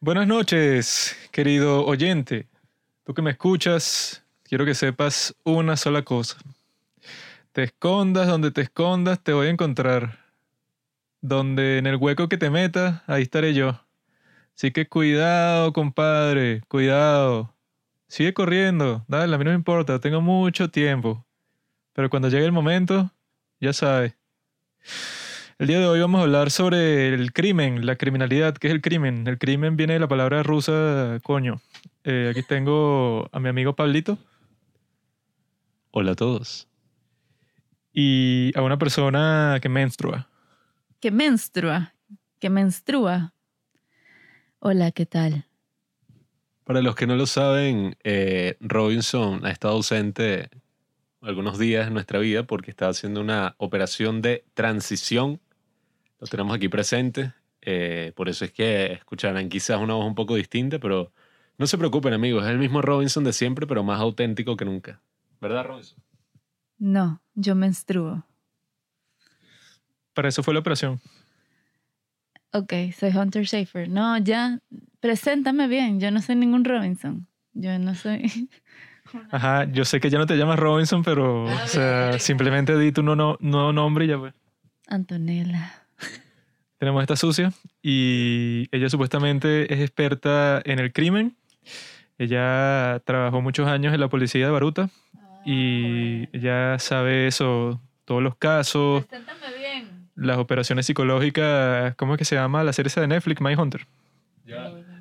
Buenas noches, querido oyente. Tú que me escuchas, quiero que sepas una sola cosa. Te escondas donde te escondas, te voy a encontrar. Donde en el hueco que te metas, ahí estaré yo. Así que cuidado, compadre, cuidado. Sigue corriendo, dale, a mí no me importa, tengo mucho tiempo. Pero cuando llegue el momento, ya sabes. El día de hoy vamos a hablar sobre el crimen, la criminalidad. ¿Qué es el crimen? El crimen viene de la palabra rusa coño. Eh, aquí tengo a mi amigo Pablito Hola a todos. y a una persona que menstrua. Que menstrua. Que menstrua. Hola, ¿qué tal? Para los que no lo saben, eh, Robinson ha estado ausente algunos días en nuestra vida porque está haciendo una operación de transición. Lo tenemos aquí presente. eh, por eso es que escucharán quizás una voz un poco distinta, pero no se preocupen amigos, es el mismo Robinson de siempre, pero más auténtico que nunca. ¿Verdad, Robinson? No, yo menstruo. Para eso fue la operación. Ok, soy Hunter Schaefer. No, ya, preséntame bien. Yo no soy ningún Robinson. Yo no soy. Ajá, yo sé que ya no te llamas Robinson, pero o sea, simplemente di tu nuevo no, nuevo nombre y ya pues. Antonella. Tenemos esta sucia y ella supuestamente es experta en el crimen. Ella trabajó muchos años en la policía de Baruta y ella sabe eso, todos los casos, bien. las operaciones psicológicas, ¿cómo es que se llama la serie esa de Netflix, Hunter?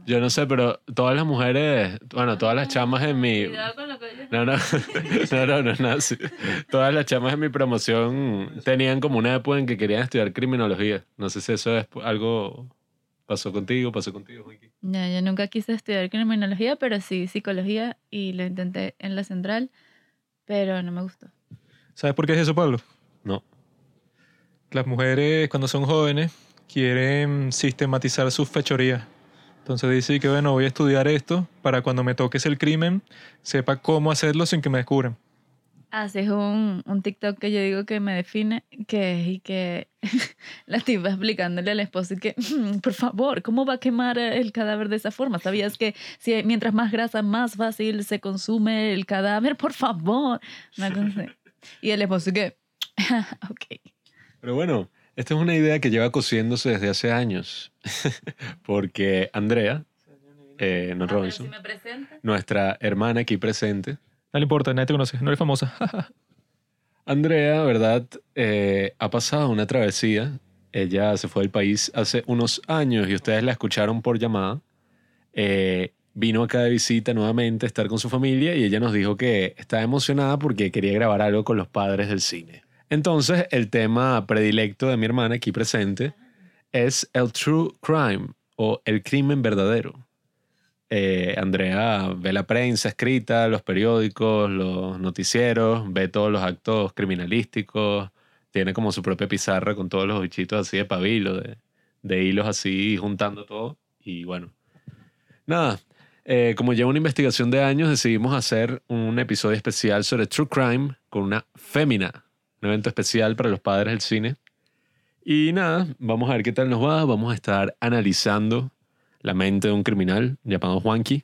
Yo no sé, pero todas las mujeres, bueno, todas las chamas en mi... Cuidado con lo que oyes. No, no, no, no, no así. Todas las chamas en mi promoción tenían como una época en que querían estudiar criminología. No sé si eso es algo... ¿Pasó contigo? ¿Pasó contigo, Wiki? No, yo nunca quise estudiar criminología, pero sí psicología y lo intenté en la central, pero no me gustó. ¿Sabes por qué es eso, Pablo? No. Las mujeres cuando son jóvenes quieren sistematizar sus fechorías. Entonces dice que bueno, voy a estudiar esto para cuando me toques el crimen sepa cómo hacerlo sin que me descubran. Haces un, un TikTok que yo digo que me define, que es y que la tipa explicándole al esposo y que, "Mm, por favor, ¿cómo va a quemar el cadáver de esa forma? ¿Sabías que si mientras más grasa, más fácil se consume el cadáver? Por favor. Y el esposo y que, ok. Pero bueno, esta es una idea que lleva cosiéndose desde hace años. Porque Andrea, eh, no Robinson, me presenta. nuestra hermana aquí presente, No le importa, nadie te conoce, no eres famosa. Andrea, ¿verdad? Eh, ha pasado una travesía. Ella se fue del país hace unos años y ustedes la escucharon por llamada. Eh, vino acá de visita nuevamente a estar con su familia y ella nos dijo que estaba emocionada porque quería grabar algo con los padres del cine. Entonces, el tema predilecto de mi hermana aquí presente es el true crime o el crimen verdadero. Eh, Andrea ve la prensa escrita, los periódicos, los noticieros, ve todos los actos criminalísticos, tiene como su propia pizarra con todos los bichitos así de pabilo, de, de hilos así juntando todo. Y bueno, nada, eh, como lleva una investigación de años, decidimos hacer un episodio especial sobre True Crime con una fémina, un evento especial para los padres del cine. Y nada, vamos a ver qué tal nos va, vamos a estar analizando la mente de un criminal llamado Juanqui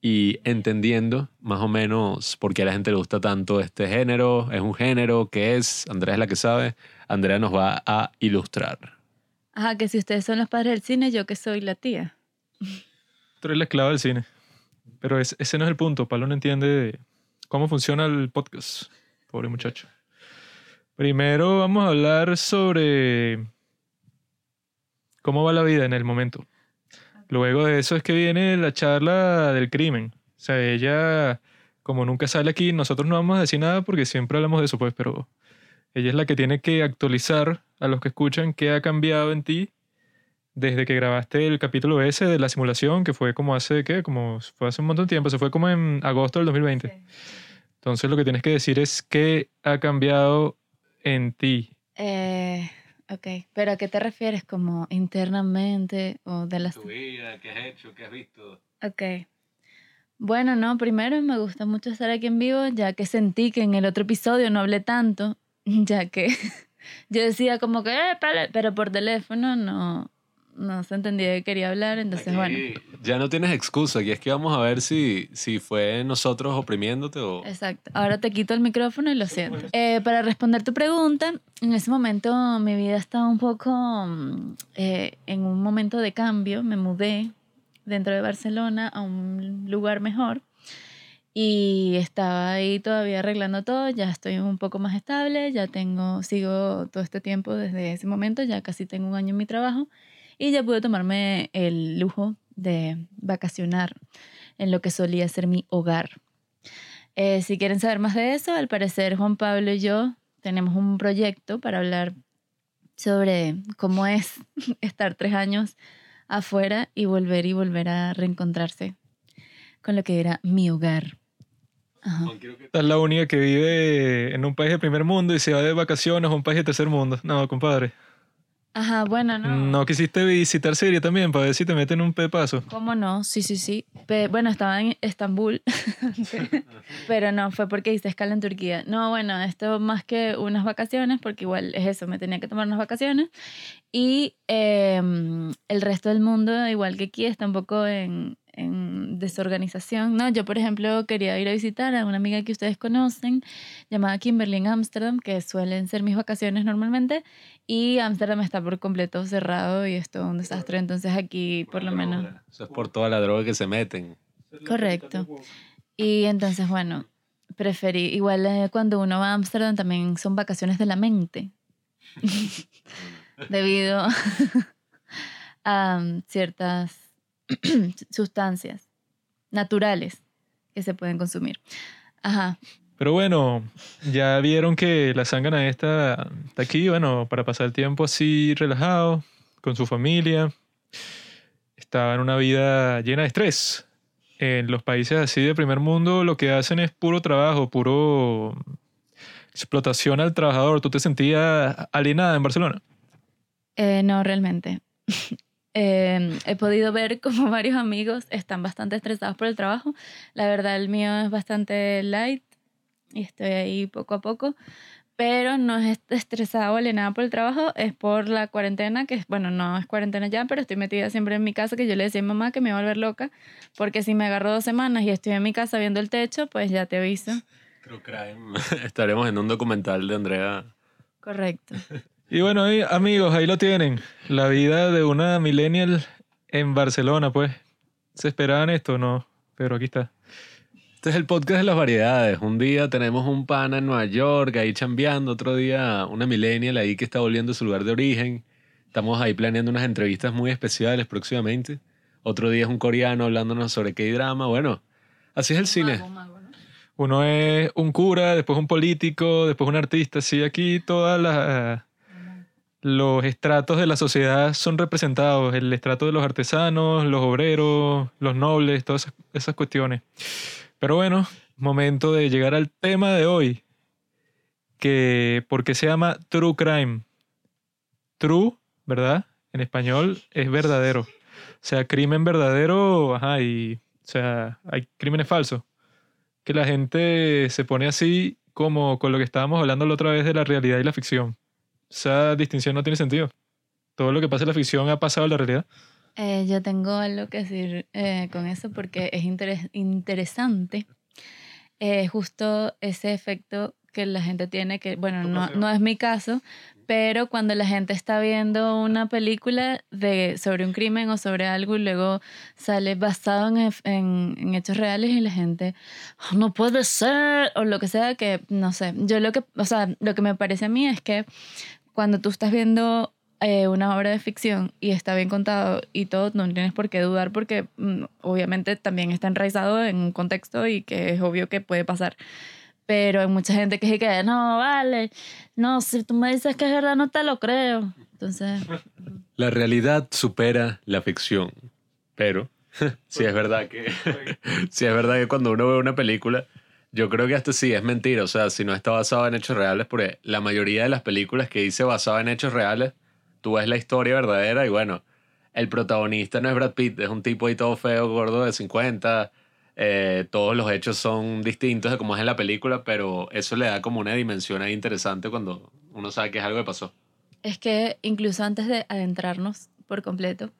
y entendiendo más o menos por qué a la gente le gusta tanto este género, es un género, qué es, Andrea es la que sabe, Andrea nos va a ilustrar. Ajá, que si ustedes son los padres del cine, yo que soy la tía. Tú eres la esclava del cine. Pero es- ese no es el punto. Pablo no entiende cómo funciona el podcast. Pobre muchacho. Primero vamos a hablar sobre cómo va la vida en el momento. Luego de eso es que viene la charla del crimen. O sea, ella, como nunca sale aquí, nosotros no vamos a decir nada porque siempre hablamos de eso, pues, pero ella es la que tiene que actualizar a los que escuchan qué ha cambiado en ti desde que grabaste el capítulo ese de la simulación, que fue como hace, ¿qué? Como fue hace un montón de tiempo, se fue como en agosto del 2020. Entonces lo que tienes que decir es qué ha cambiado en ti. Eh, ok, pero ¿a qué te refieres? ¿Como internamente o de las... vida, qué has hecho, qué has visto. Ok. Bueno, no, primero me gusta mucho estar aquí en vivo, ya que sentí que en el otro episodio no hablé tanto, ya que yo decía como que, "Eh, pale", pero por teléfono no, no se entendía que quería hablar, entonces bueno. Aquí Ya no tienes excusa, aquí es que vamos a ver si, si fue nosotros oprimiéndote o... Exacto. Ahora te quito el micrófono y lo siento. Eh, para responder tu pregunta, en ese momento mi vida estaba un poco mm, eh, en un momento de cambio. Me mudé dentro de Barcelona a un lugar mejor y estaba ahí todavía arreglando todo. Ya estoy un poco más estable, ya tengo, sigo todo este tiempo desde ese momento, ya casi tengo un año en mi trabajo y ya pude tomarme el lujo de vacacionar en lo que solía ser mi hogar. Eh, si quieren saber más de eso, al parecer Juan Pablo y yo tenemos un proyecto para hablar sobre cómo es estar tres años afuera y volver y volver a reencontrarse con lo que era mi hogar. Ajá. La única que vive en un país de primer mundo y se va de vacaciones a un país de tercer mundo. No, compadre. Ajá, bueno, no. No quisiste visitar Siria también para ver si te meten un pepazo. ¿Cómo no? Sí, sí, sí. Pe- bueno, estaba en Estambul, pero no, fue porque hice escala en Turquía. No, bueno, esto más que unas vacaciones, porque igual es eso, me tenía que tomar unas vacaciones. Y em, el resto del mundo, igual que aquí, está un poco en, en desorganización. No, yo, por ejemplo, quería ir a visitar a una amiga que ustedes conocen, llamada Kimberly en Ámsterdam, que suelen ser mis vacaciones normalmente, y Ámsterdam está por completo cerrado y es todo un desastre. Entonces aquí, por lo menos... Eso es por toda la droga que se meten. Correcto. Y entonces, bueno, preferí, igual eh, cuando uno va a Ámsterdam también son vacaciones de la mente, debido a ciertas sustancias naturales que se pueden consumir. Ajá, Pero bueno, ya vieron que la sangana esta está aquí, bueno, para pasar el tiempo así relajado, con su familia. Estaba en una vida llena de estrés. En los países así de primer mundo lo que hacen es puro trabajo, puro explotación al trabajador. ¿Tú te sentías alienada en Barcelona? Eh, no, realmente. Eh, he podido ver como varios amigos están bastante estresados por el trabajo. La verdad, el mío es bastante light y estoy ahí poco a poco. Pero no es estresado ni nada por el trabajo, es por la cuarentena, que bueno, no es cuarentena ya, pero estoy metida siempre en mi casa, que yo le decía a mi mamá que me iba a volver loca, porque si me agarro dos semanas y estoy en mi casa viendo el techo, pues ya te aviso. True crime. Estaremos en un documental de Andrea. Correcto. Y bueno, ahí, amigos, ahí lo tienen. La vida de una millennial en Barcelona, pues. ¿Se esperaban esto? No, pero aquí está. Este es el podcast de las variedades. Un día tenemos un pana en Nueva York ahí chambeando, otro día una millennial ahí que está volviendo a su lugar de origen. Estamos ahí planeando unas entrevistas muy especiales próximamente. Otro día es un coreano hablándonos sobre qué drama. Bueno, así es el cine. Uno es un cura, después un político, después un artista. Sí, aquí todas las los estratos de la sociedad son representados. El estrato de los artesanos, los obreros, los nobles, todas esas, cuestiones. Pero bueno, momento de llegar al tema de hoy. Que, ¿Por qué se llama True Crime? True, ¿verdad? En español es verdadero. O sea, crimen verdadero, ajá, y, o sea, hay crímenes falsos. Que la gente se pone así como con lo que estábamos hablando la otra vez de la realidad y la ficción. Esa distinción no tiene sentido. Todo lo que pasa en la ficción ha pasado en la realidad. Eh, yo tengo algo que decir eh, con eso porque es interes- interesante. Eh, justo ese efecto que la gente tiene, que bueno, no, no es mi caso, pero cuando la gente está viendo una película de, sobre un crimen o sobre algo y luego sale basado en, en, en hechos reales y la gente, "Oh, no puede ser, o lo que sea, que no sé. Yo lo que, o sea, lo que me parece a mí es que cuando tú estás viendo eh, una obra de ficción y está bien contado y todo, no tienes por qué dudar porque mm, obviamente también está enraizado en un contexto y que es obvio que puede pasar. Pero hay mucha gente que dice que no, vale, no, si tú me dices que es verdad, no te lo creo. Entonces, La realidad supera la ficción. Pero, si es verdad que. si es verdad que cuando uno ve una película, yo creo que hasta sí es mentira. O sea, si no está basado en hechos reales, porque la mayoría de las películas que dice basado en hechos reales, tú ves la historia verdadera y bueno, el protagonista no es Brad Pitt, es un tipo ahí todo feo, gordo de 50. eh, todos los hechos son distintos de como es en la película, pero eso le da como una dimensión ahí interesante cuando uno sabe que es algo que pasó. es que incluso antes de adentrarnos por completo.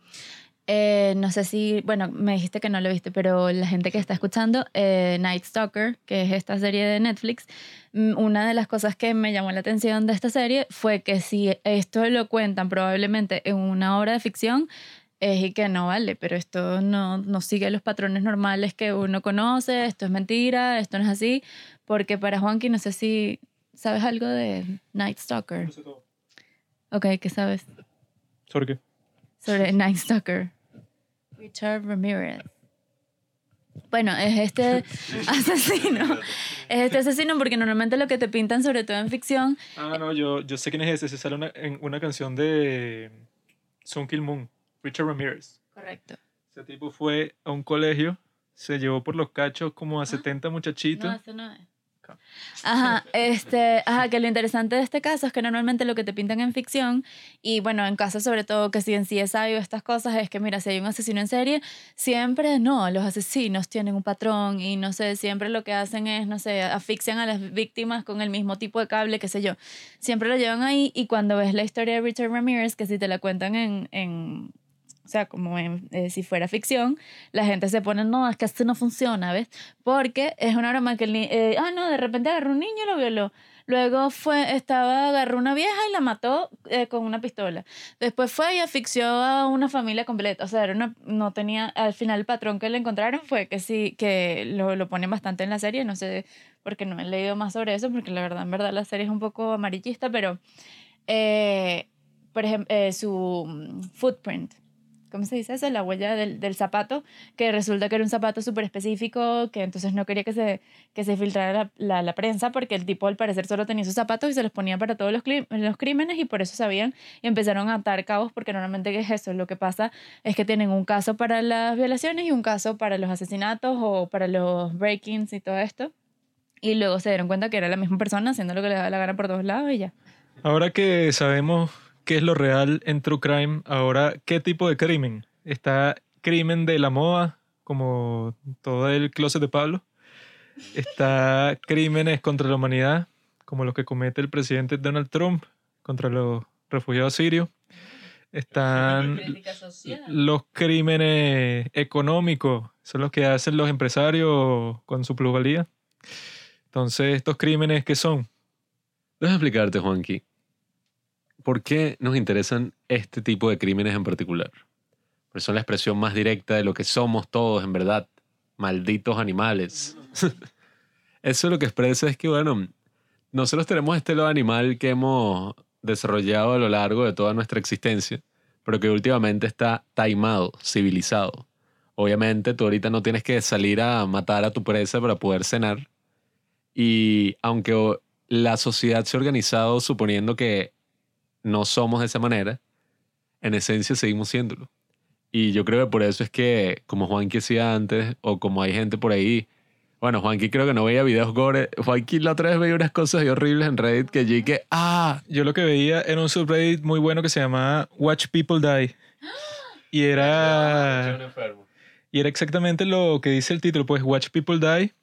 Eh, no sé si, bueno, me dijiste que no lo viste, pero la gente que está escuchando, eh, Night Stalker, que es esta serie de Netflix, mm, una de las cosas que me llamó la atención de esta serie fue que si esto lo cuentan probablemente en una obra de ficción, es y que no vale, pero esto no, no sigue los patrones normales que uno conoce, esto es mentira, esto no es así, porque para Juanqui, no sé si sabes algo de Night Stalker. Ok, ¿qué sabes ¿Sobre qué? sobre Night Stalker? Richard Ramirez. Bueno, es este asesino. Es este asesino porque normalmente lo que te pintan, sobre todo en ficción, Ah, no, yo, yo sé quién es ese. Se sale una, en una canción de Sun Kill Moon, Richard Ramirez. Correcto. Ese tipo fue a un colegio, se llevó por los cachos como a 70 muchachitos. No, eso no es. Ajá, este, ajá, que lo interesante de este caso es que normalmente lo que te pintan en ficción, y bueno, en casos sobre todo que si en CSI o estas cosas, es que mira, si hay un asesino en serie, siempre no, los asesinos tienen un patrón y no sé, siempre lo que hacen es, no sé, asfixian a las víctimas con el mismo tipo de cable, qué sé yo. Siempre lo llevan ahí y cuando ves la historia de Richard Ramirez, que si te la cuentan en, en o sea, como en- eh, si fuera ficción, la gente se pone, no, es que esto no funciona, ¿ves? Porque es una broma que el ni- eh, ah, no, de repente agarró un niño y lo violó. Luego fue, estaba, agarró una vieja y la mató eh, con una pistola. Después fue y asfixió a una familia completa. O sea, era una, no tenía, al final el patrón que le encontraron fue que sí, que lo, lo ponen bastante en la serie. No sé, porque no he leído más sobre eso, porque la verdad, en verdad, la serie es un poco amarillista, pero, eh, por ejemplo, su mm, footprint. ¿Cómo se dice eso? La huella del, del zapato, que resulta que era un zapato súper específico, que entonces no quería que se, que se filtrara la, la, prensa, porque el tipo al parecer solo tenía sus zapatos y se los ponía para todos los crímenes y por eso sabían y empezaron a atar cabos, porque normalmente ¿qué es eso? Lo que pasa es que tienen un caso para las violaciones y un caso para los asesinatos o para los break-ins y todo esto. Y luego se dieron cuenta que era la misma persona haciendo lo que le daba la gana por todos lados y ya. Ahora que sabemos qué es lo real en True Crime, ahora, ¿qué tipo de crimen? ¿Está crimen de la moda, como todo el closet de Pablo? ¿Está crímenes contra la humanidad, como los que comete el presidente Donald Trump contra los refugiados sirios? Están los crímenes económicos, son los que hacen los empresarios con su plusvalía. Entonces, ¿estos crímenes qué son? Déjame explicarte, Juanqui. ¿Por qué nos interesan este tipo de crímenes en particular? Porque son la expresión más directa de lo que somos todos, en verdad. Malditos animales. Eso lo que expresa es que, bueno, nosotros tenemos este lado animal que hemos desarrollado a lo largo de toda nuestra existencia, pero que últimamente está taimado, civilizado. Obviamente, tú ahorita no tienes que salir a matar a tu presa para poder cenar. Y aunque la sociedad se ha organizado suponiendo que no somos de esa manera, en esencia seguimos siéndolo. Y yo creo que por eso es que, como Juanqui decía antes, o como hay gente por ahí, bueno, Juanqui creo que no veía videos gore. Juanqui la otra vez veía unas cosas horribles en Reddit que yo que, ah, Yo lo que veía era un subreddit muy bueno que se llamaba Watch People Die. Y era, y era exactamente lo que dice el título, pues Watch People Die.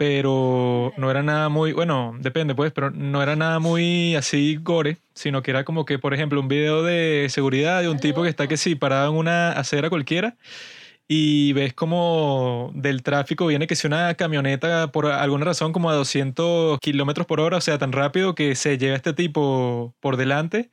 Pero no era nada muy, bueno, depende pues, pero no era nada muy así gore, sino que era como que, por ejemplo, un video de seguridad de un tipo que está que sí, parado en una acera cualquiera y ves como del tráfico viene que si una camioneta por alguna razón como a 200 kilómetros por hora, o sea, tan rápido que se lleva este tipo por delante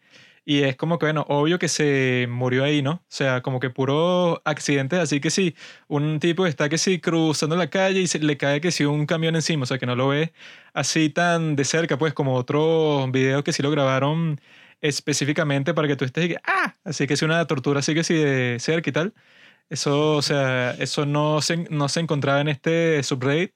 y es como que, bueno, obvio que se murió ahí, ¿no? O sea, como que puro accidentes, así que sí, un tipo está que sí cruzando la calle y se le cae que sí un camión encima, o sea, que no lo ve así tan de cerca, pues como otros videos que sí lo grabaron específicamente para que tú estés y que, ah, así que sí una tortura así que sí de cerca y tal. Eso, o sea, eso no se, no se encontraba en este subreddit,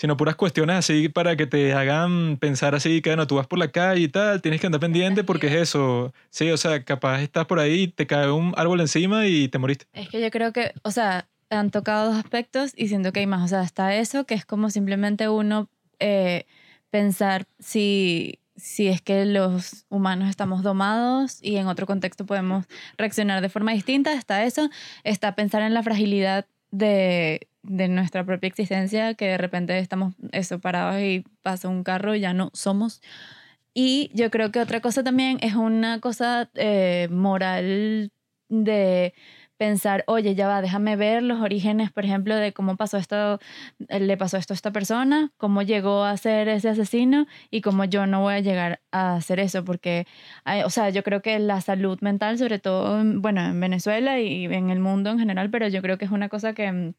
sino puras cuestiones así para que te hagan pensar así que, bueno, tú vas por la calle y tal, tienes que andar pendiente porque es eso. Sí, o sea, capaz estás por ahí, te cae un árbol encima y te moriste. Es que yo creo que, o sea, han tocado dos aspectos y siento que hay más. O sea, está eso, que es como simplemente uno eh, pensar si, si es que los humanos estamos domados y en otro contexto podemos reaccionar de forma distinta. Está eso. Está pensar en la fragilidad de, de nuestra propia existencia, que de repente estamos eso parados y pasa un carro y ya no somos. Y yo creo que otra cosa también es una cosa eh, moral de pensar, oye, ya va, déjame ver los orígenes, por ejemplo, de cómo pasó esto, eh, le pasó esto a esta persona, cómo llegó a ser ese asesino y cómo yo no voy a llegar a hacer eso, porque, o sea, yo creo que la salud mental, sobre todo, en- bueno, en Venezuela y en el mundo en general, pero yo creo que es una cosa que mm,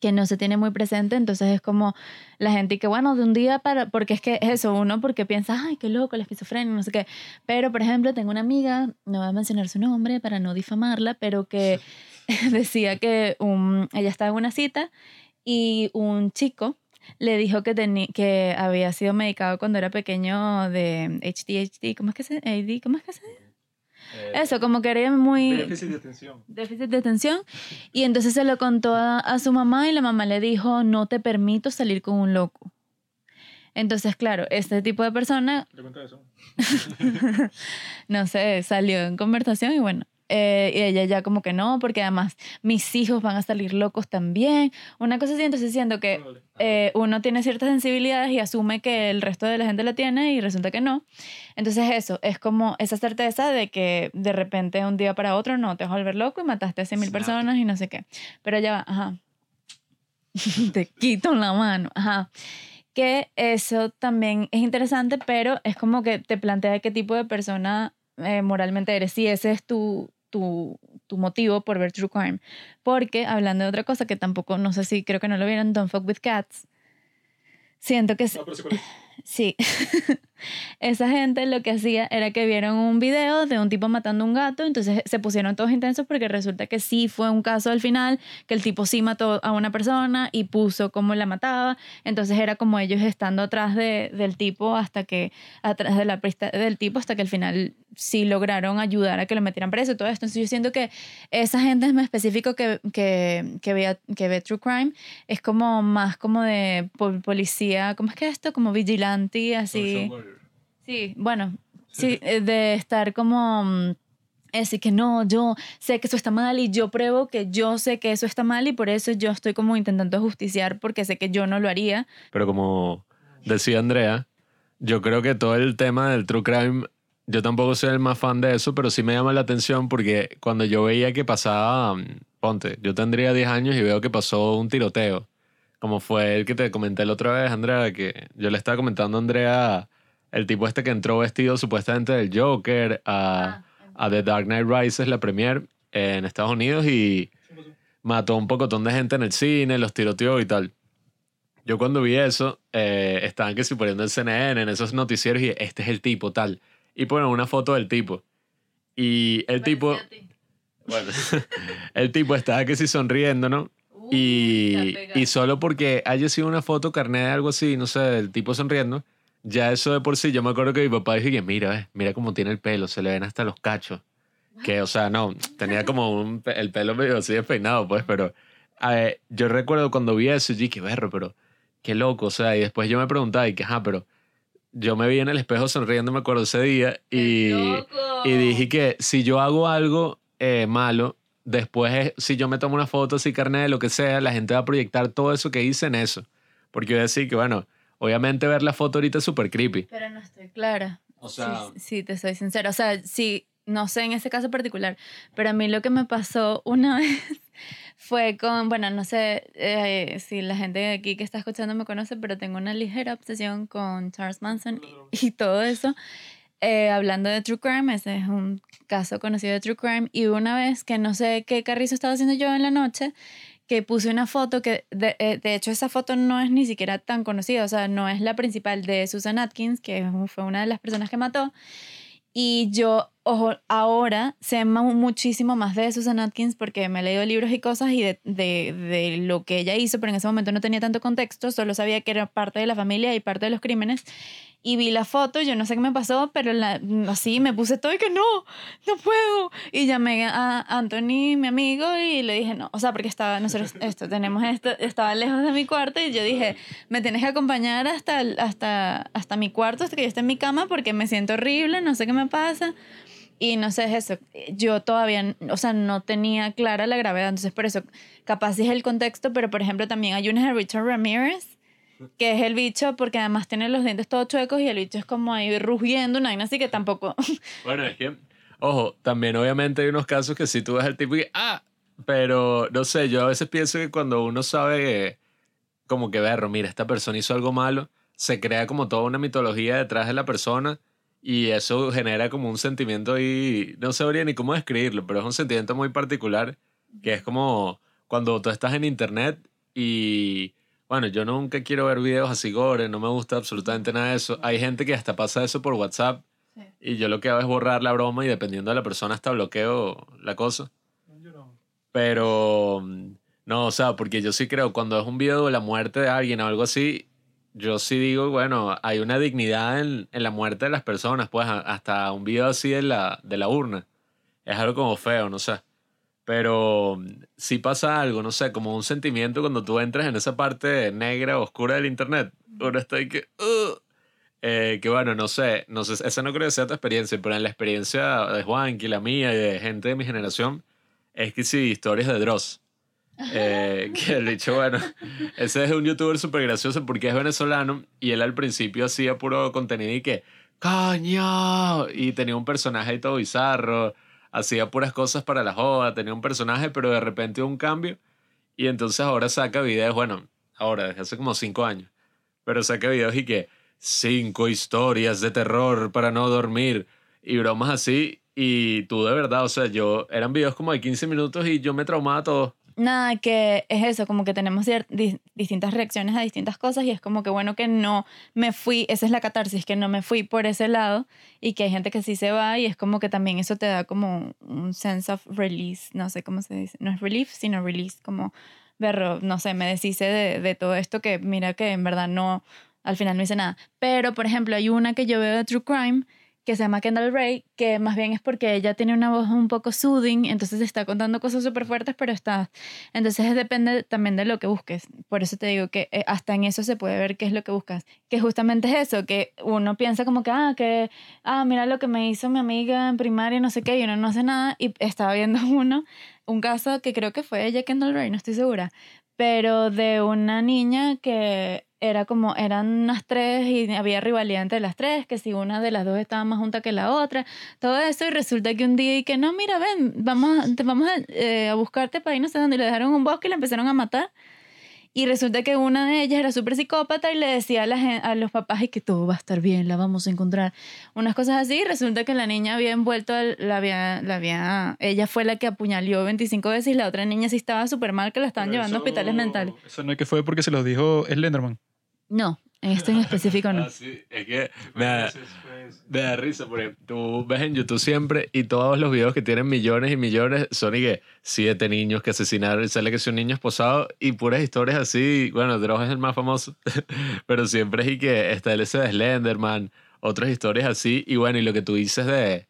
que no se tiene muy presente, entonces es como la gente que bueno, de un día para, porque es que es eso, uno porque piensa, ay, qué loco, la esquizofrenia, no sé qué, pero por ejemplo tengo una amiga, no voy a mencionar su nombre para no difamarla, pero que decía que un, ella estaba en una cita y un chico le dijo que, que había sido medicado cuando era pequeño de HDHD, ¿cómo es que se AD, ¿Cómo es que se Eso, como que era muy Déficit de atención. déficit de atención. Y entonces se lo contó a, a su mamá y la mamá le dijo, no te permito salir con un loco. Entonces, claro, este tipo de persona, ¿Le cuenta eso? no sé, salió en conversación y bueno, eh, y ella ya como que no, porque además mis hijos van a salir locos también. Una cosa así, entonces siento que eh, uno tiene ciertas sensibilidades y asume que el resto de la gente la tiene y resulta que no. Entonces eso, es como esa certeza de que de repente un día para otro no te vas a volver loco y mataste a 100 mil personas y no sé qué. Pero ya va, ajá. te quito la mano, ajá. Que eso también es interesante, pero es como que te plantea qué tipo de persona eh, moralmente eres, si ese es tu, tu, tu motivo por ver True Crime. Porque, hablando de otra cosa que tampoco, no sé si creo que no lo vieron, Don't Fuck With Cats, siento que No, pero sí, sí, esa gente lo que hacía era que vieron un video de un tipo matando un gato, entonces se pusieron todos intensos porque resulta que sí fue un caso al final, que el tipo sí mató a una persona y puso cómo la mataba, entonces era como ellos estando atrás de, del tipo hasta que, atrás de la pista del tipo hasta que al final sí lograron ayudar a que lo metieran preso todo esto. Entonces yo siento que esa gente es más específico que, que, que, vea, que ve True Crime, es como más como de pol- policía, ¿cómo es que esto? Como vigilante, así. Sí, bueno, sí, eh, de estar como... mm, Es decir, que no, yo sé que eso está mal y yo pruebo que yo sé que eso está mal y por eso yo estoy como intentando justiciar porque sé que yo no lo haría. Pero como decía Andrea, yo creo que todo el tema del true crime, yo tampoco soy el más fan de eso, pero sí me llama la atención porque cuando yo veía que pasaba, mm, ponte, yo tendría 10 años y veo que pasó un tiroteo, como fue el que te comenté la otra vez, Andrea, que yo le estaba comentando a Andrea, el tipo este que entró vestido supuestamente del Joker a, a The Dark Knight Rises, la premiere en Estados Unidos y mató un pocotón de gente en el cine, los tiroteó y tal. Yo cuando vi eso, eh, estaban que si poniendo en CNN, en esos noticieros, y este es el tipo, tal. Y ponen una foto del tipo. Y el tipo, bueno, el tipo estaba que si sonriendo, ¿no? Y, y solo porque haya sido una foto carné de algo así, no sé, del tipo sonriendo, ya eso de por sí, yo me acuerdo que mi papá dije que mira, eh, mira cómo tiene el pelo, se le ven hasta los cachos. Que, o sea, no, tenía como un, el pelo medio así despeinado, pues, pero eh, yo recuerdo cuando vi eso, y dije, berro, pero qué loco, o sea, y después yo me preguntaba, y que, ajá, pero yo me vi en el espejo sonriendo, me acuerdo ese día, y, y dije que si yo hago algo eh, malo, después, si yo me tomo una foto, así carne de lo que sea, la gente va a proyectar todo eso que hice en eso. Porque yo voy a decir que, bueno, obviamente ver la foto ahorita es súper creepy. Pero no estoy clara. O sea- Sí, sí, te soy sincera. O sea, sí, no sé en ese caso particular, pero a mí lo que me pasó una vez fue con, bueno, no sé eh, si la gente de aquí que está escuchando me conoce, pero tengo una ligera obsesión con Charles Manson y, y todo eso. Eh, hablando de True Crime, ese es un caso conocido de True Crime, y una vez que no sé qué carrizo estaba haciendo yo en la noche, que puse una foto que, de, eh, de hecho, esa foto no es ni siquiera tan conocida, o sea, no es la principal de Susan Atkins, que fue una de las personas que mató. Y yo, ojo, ahora sé mu- muchísimo más de Susan Atkins porque me he leído libros y cosas y de, de, de lo que ella hizo, pero en ese momento no tenía tanto contexto, solo sabía que era parte de la familia y parte de los crímenes. Y vi la foto, yo no sé qué me pasó, pero la, así me puse todo y que no, no puedo. Y llamé a Anthony, mi amigo, y le dije, no, o sea, porque estaba, nosotros esto, tenemos esto, estaba lejos de mi cuarto y yo dije, me tienes que acompañar hasta, hasta, hasta mi cuarto, hasta que yo esté en mi cama porque me siento horrible, no sé qué me pasa. Y no sé, es eso. Yo todavía, o sea, no tenía clara la gravedad. Entonces, por eso, capaz es el contexto, pero por ejemplo, también hay una de Richard Ramírez, que es el bicho, porque además tiene los dientes todos chuecos y el bicho es como ahí rugiendo, una vaina así que tampoco. Bueno, es que Ojo, también obviamente hay unos casos que si tú ves al tipo y ah, pero no sé, yo a veces pienso que cuando uno sabe que, como que berro, mira, esta persona hizo algo malo, se crea como toda una mitología detrás de la persona y eso genera como un sentimiento ahí, no sabría ni cómo describirlo, pero es un sentimiento muy particular que es como cuando tú estás en internet y bueno, yo nunca quiero ver videos así gore, no me gusta absolutamente nada de eso. Hay gente que hasta pasa eso por WhatsApp Sí. y yo lo que hago es borrar la broma y dependiendo de la persona hasta bloqueo la cosa. Pero mm, no, o sea, porque yo sí creo, cuando es un video de la muerte de alguien o algo así, yo sí digo, bueno, hay una dignidad en, en la muerte de las personas, pues hasta un video así de la, de la urna. Es algo como feo, no sé. Pero mm, sí pasa algo, no sé, como un sentimiento cuando tú entras en esa parte negra, oscura del internet. Uno está ahí que... "Ugh". Eh, que bueno, no sé, no sé, esa no creo que sea tu experiencia, pero en la experiencia de Juan y la mía y de gente de mi generación, es que sí, historias de Dross. Eh, que el dicho, bueno, ese es un youtuber súper gracioso porque es venezolano y él al principio hacía puro contenido y que, ¡coño! Y tenía un personaje ahí todo bizarro, hacía puras cosas para la joda, tenía un personaje, pero de repente un cambio y entonces ahora saca videos, bueno, ahora, desde hace como cinco años, pero saca videos y que cinco historias de terror para no dormir y bromas así. Y tú de verdad, o sea, yo, eran videos como de 15 minutos y yo me traumaba todo. Nada, que es eso, como que tenemos di- distintas reacciones a distintas cosas y es como que bueno que no me fui, esa es la catarsis, que no me fui por ese lado y que hay gente que sí se va y es como que también eso te da como un sense of release, no sé cómo se dice, no es relief, sino release, como verlo, no sé, me deshice de, de todo esto que mira que en verdad no, al final no hice nada. Pero, por ejemplo, hay una que yo veo de True Crime que se llama Kendall Ray, que más bien es porque ella tiene una voz un poco soothing, entonces está contando cosas súper fuertes, pero está... Entonces depende también de lo que busques. Por eso te digo que eh, hasta en eso se puede ver qué es lo que buscas. Que justamente es eso, que uno piensa como que, ah, que, ah, mira lo que me hizo mi amiga en primaria, no sé qué, y uno no hace nada, y estaba viendo uno, un caso que creo que fue ella, Kendall Ray, no estoy segura, pero de una niña que era como, eran unas tres y había rivalidad entre las tres, que si una de las dos estaba más junta que la otra, todo eso, y resulta que un día y que no, mira, ven, vamos, vamos a, eh, a buscarte para ir no sé dónde, y le dejaron un bosque y la empezaron a matar. Y resulta que una de ellas era súper psicópata y le decía a, la a los papás y que todo va a estar bien, la vamos a encontrar. Unas cosas así. Y resulta que la niña había envuelto, al- la había, la había, ella fue la que apuñaló 25 veces y la otra niña sí estaba súper mal, que la estaban llevando a hospitales mentales. Eso no es que fue porque se los dijo Slenderman. No, en esto en específico no. Ah, sí, es que me da, me da risa porque tú ves en YouTube siempre y todos los videos que tienen millones y millones son y que siete niños que asesinaron y sale que son niños esposado y puras historias así. Bueno, Dross es el más famoso, pero siempre es y que está el ese de Slenderman, otras historias así. Y bueno, y lo que tú dices de,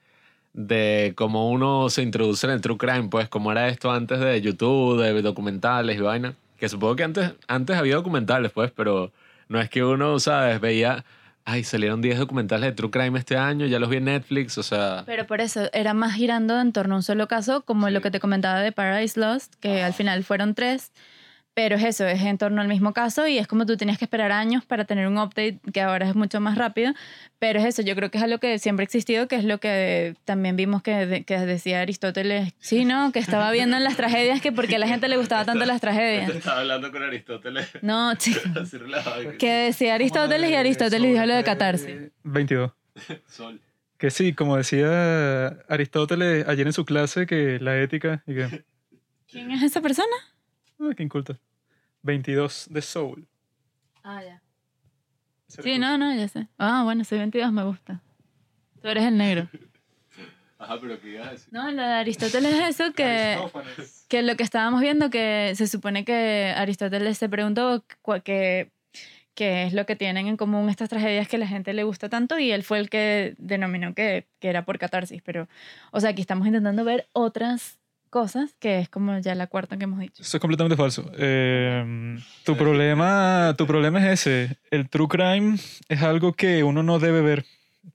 de cómo uno se introduce en el true crime, pues cómo era esto antes de YouTube, de documentales y vaina. Que supongo que antes, antes había documentales, pues, pero no es que uno, ¿sabes? Veía, ay, salieron 10 documentales de True Crime este año, ya los vi en Netflix, o sea... Pero por eso era más girando en torno a un solo caso, como Sí. lo que te comentaba de Paradise Lost, que al final fueron tres. Pero es eso, es en torno al mismo caso y es como tú tenías que esperar años para tener un update que ahora es mucho más rápido. Pero es eso, yo creo que es algo que siempre ha existido, que es lo que también vimos que, que decía Aristóteles, sí, ¿no? Que estaba viendo en las tragedias que porque a la gente le gustaba tanto las tragedias. Estaba hablando con Aristóteles. No, chico. Que decía Aristóteles y Aristóteles dijo lo de catarse. 22. Sol. Que sí, como decía Aristóteles ayer en su clase, que la ética. Y que, ¿Quién es esa persona? ah, qué inculta. 22 de Soul. Ah, ya. Sí, no, no, ya sé. Ah, bueno, soy 22, me gusta. Tú eres el negro. Ajá, pero ¿qué ibas a decir? No, lo de Aristóteles es eso que, que lo que estábamos viendo, que se supone que Aristóteles se preguntó que, qué es lo que tienen en común estas tragedias que la gente le gusta tanto y él fue el que denominó que, que era por catarsis. Pero, o sea, aquí estamos intentando ver otras cosas, que es como ya la cuarta que hemos dicho. Eso es completamente falso. Eh, tu, problema, tu problema es ese. El true crime es algo que uno no debe ver.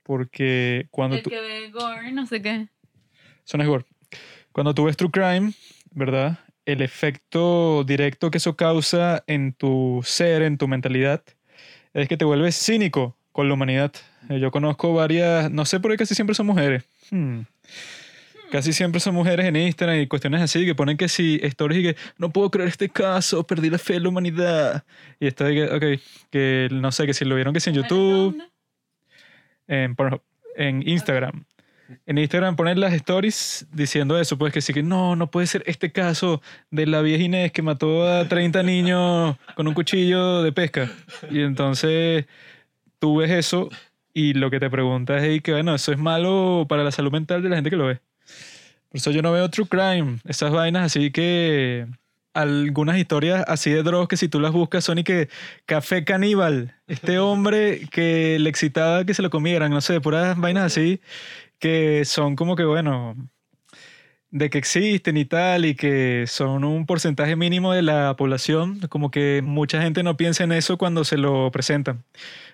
Porque cuando El tú... que ve gore, no sé qué. Son gore. Cuando tú ves true crime, ¿verdad? El efecto directo que eso causa en tu ser, en tu mentalidad, es que te vuelves cínico con la humanidad. Eh, Yo conozco varias, no sé por qué casi siempre son mujeres. Hmm. Casi siempre son mujeres en Instagram y cuestiones así que ponen que si stories y que no puedo creer este caso, perdí la fe en la humanidad. Y esto de que, ok, que no sé, que si lo vieron que si en YouTube, en, en Instagram. En Instagram ponen las stories diciendo eso, pues que sí que no, no puede ser este caso de la vieja Inés que mató a 30 niños con un cuchillo de pesca. Y entonces tú ves eso y lo que te preguntas es que, bueno, eso es malo para la salud mental de la gente que lo ve. Por eso yo no veo true crime, esas vainas así que algunas historias así de drogas que si tú las buscas son y que café caníbal, este hombre que le excitaba que se lo comieran, no sé, puras vainas así que son como que, bueno, de que existen y tal, y que son un porcentaje mínimo de la población, como que mucha gente no piensa en eso cuando se lo presentan,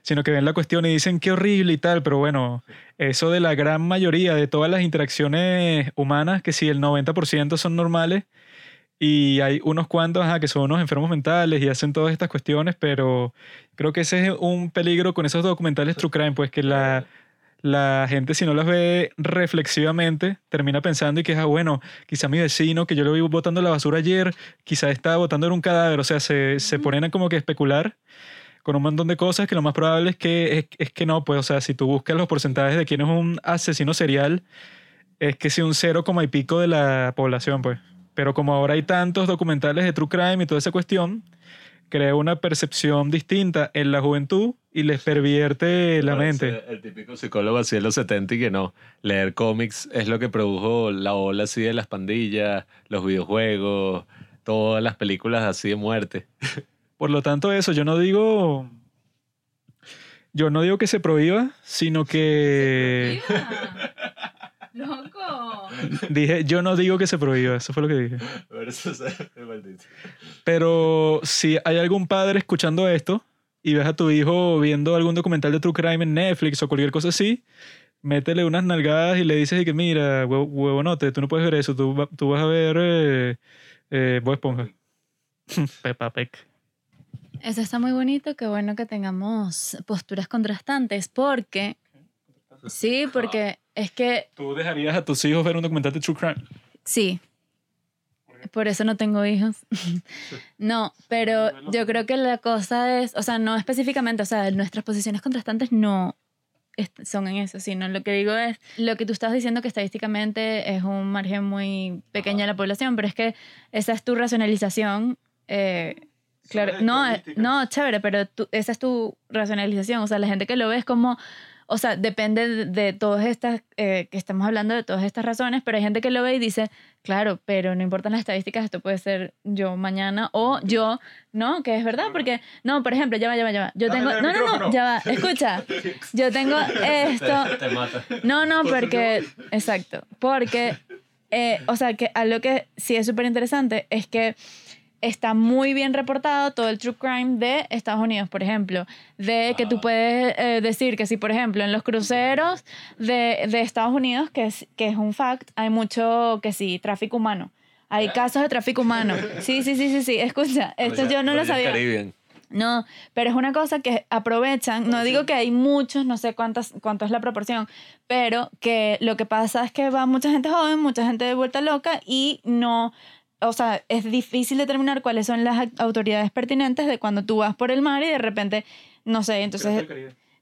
sino que ven la cuestión y dicen qué horrible y tal, pero bueno, eso de la gran mayoría de todas las interacciones humanas, que si el 90% son normales, y hay unos cuantos que son unos enfermos mentales y hacen todas estas cuestiones, pero creo que ese es un peligro con esos documentales True Crime, pues que la la gente si no las ve reflexivamente termina pensando y que es, ah, bueno, quizá mi vecino que yo lo vi botando la basura ayer, quizá estaba botando en un cadáver, o sea, se, se ponen a como que especular con un montón de cosas que lo más probable es que, es, que no, pues, o sea, si tú buscas los porcentajes de quién es un asesino serial, es que si un cero como y pico de la población, pues. Pero como ahora hay tantos documentales de true crime y toda esa cuestión, crea una percepción distinta en la juventud y les pervierte la mente. El típico psicólogo así de los 70 y que no, leer cómics es lo que produjo la ola así de las pandillas, los videojuegos, todas las películas así de muerte. Por lo tanto, eso, yo no digo... Yo no digo que se prohíba, sino que... Loco. Dije, yo no digo que se prohíba, eso fue lo que dije. Pero si hay algún padre escuchando esto y ves a tu hijo viendo algún documental de True Crime en Netflix o cualquier cosa así, métele unas nalgadas y le dices que mira, huevonote, tú no puedes ver eso, tú, tú vas a ver eh, eh, Esponja. Peppa Pig. Eso está muy bonito, qué bueno que tengamos posturas contrastantes, porque... Sí, porque es que... ¿Tú dejarías a tus hijos ver un documental de True Crime? Sí. Por eso no tengo hijos. no, pero yo creo que la cosa es, o sea, no específicamente, o sea, nuestras posiciones contrastantes no son en eso, sino lo que digo es, lo que tú estás diciendo que estadísticamente es un margen muy pequeño de la población, pero es que esa es tu racionalización. Eh, claro, no, no, chévere, pero esa es tu racionalización, o sea, la gente que lo ve es como o sea, depende de, todas estas, eh, que estamos hablando de todas estas razones, pero hay gente que lo ve y dice, claro, pero no importan las estadísticas, esto puede ser yo mañana o yo, ¿no? Que es verdad, porque, no, por ejemplo, ya va, ya va, ya va. Yo tengo, no, no, no, ya va, escucha, yo tengo esto. No, no, porque, exacto, porque, eh, o sea, que algo que sí es súper interesante es que está muy bien reportado todo el true crime de Estados Unidos, por ejemplo, de que tú puedes eh, decir que si, por ejemplo, en los cruceros de, de, Estados Unidos, que es, que es un fact, hay mucho, que sí, tráfico humano. Hay casos de tráfico humano. Sí, sí, sí, sí, sí. Escucha, esto yo no lo sabía. No, pero es una cosa que aprovechan, no digo que hay muchos, no sé cuántas, cuánto es la proporción, pero que lo que pasa es que va mucha gente joven, mucha gente de vuelta loca y no, o sea, es difícil determinar cuáles son las autoridades pertinentes de cuando tú vas por el mar y de repente, no sé, entonces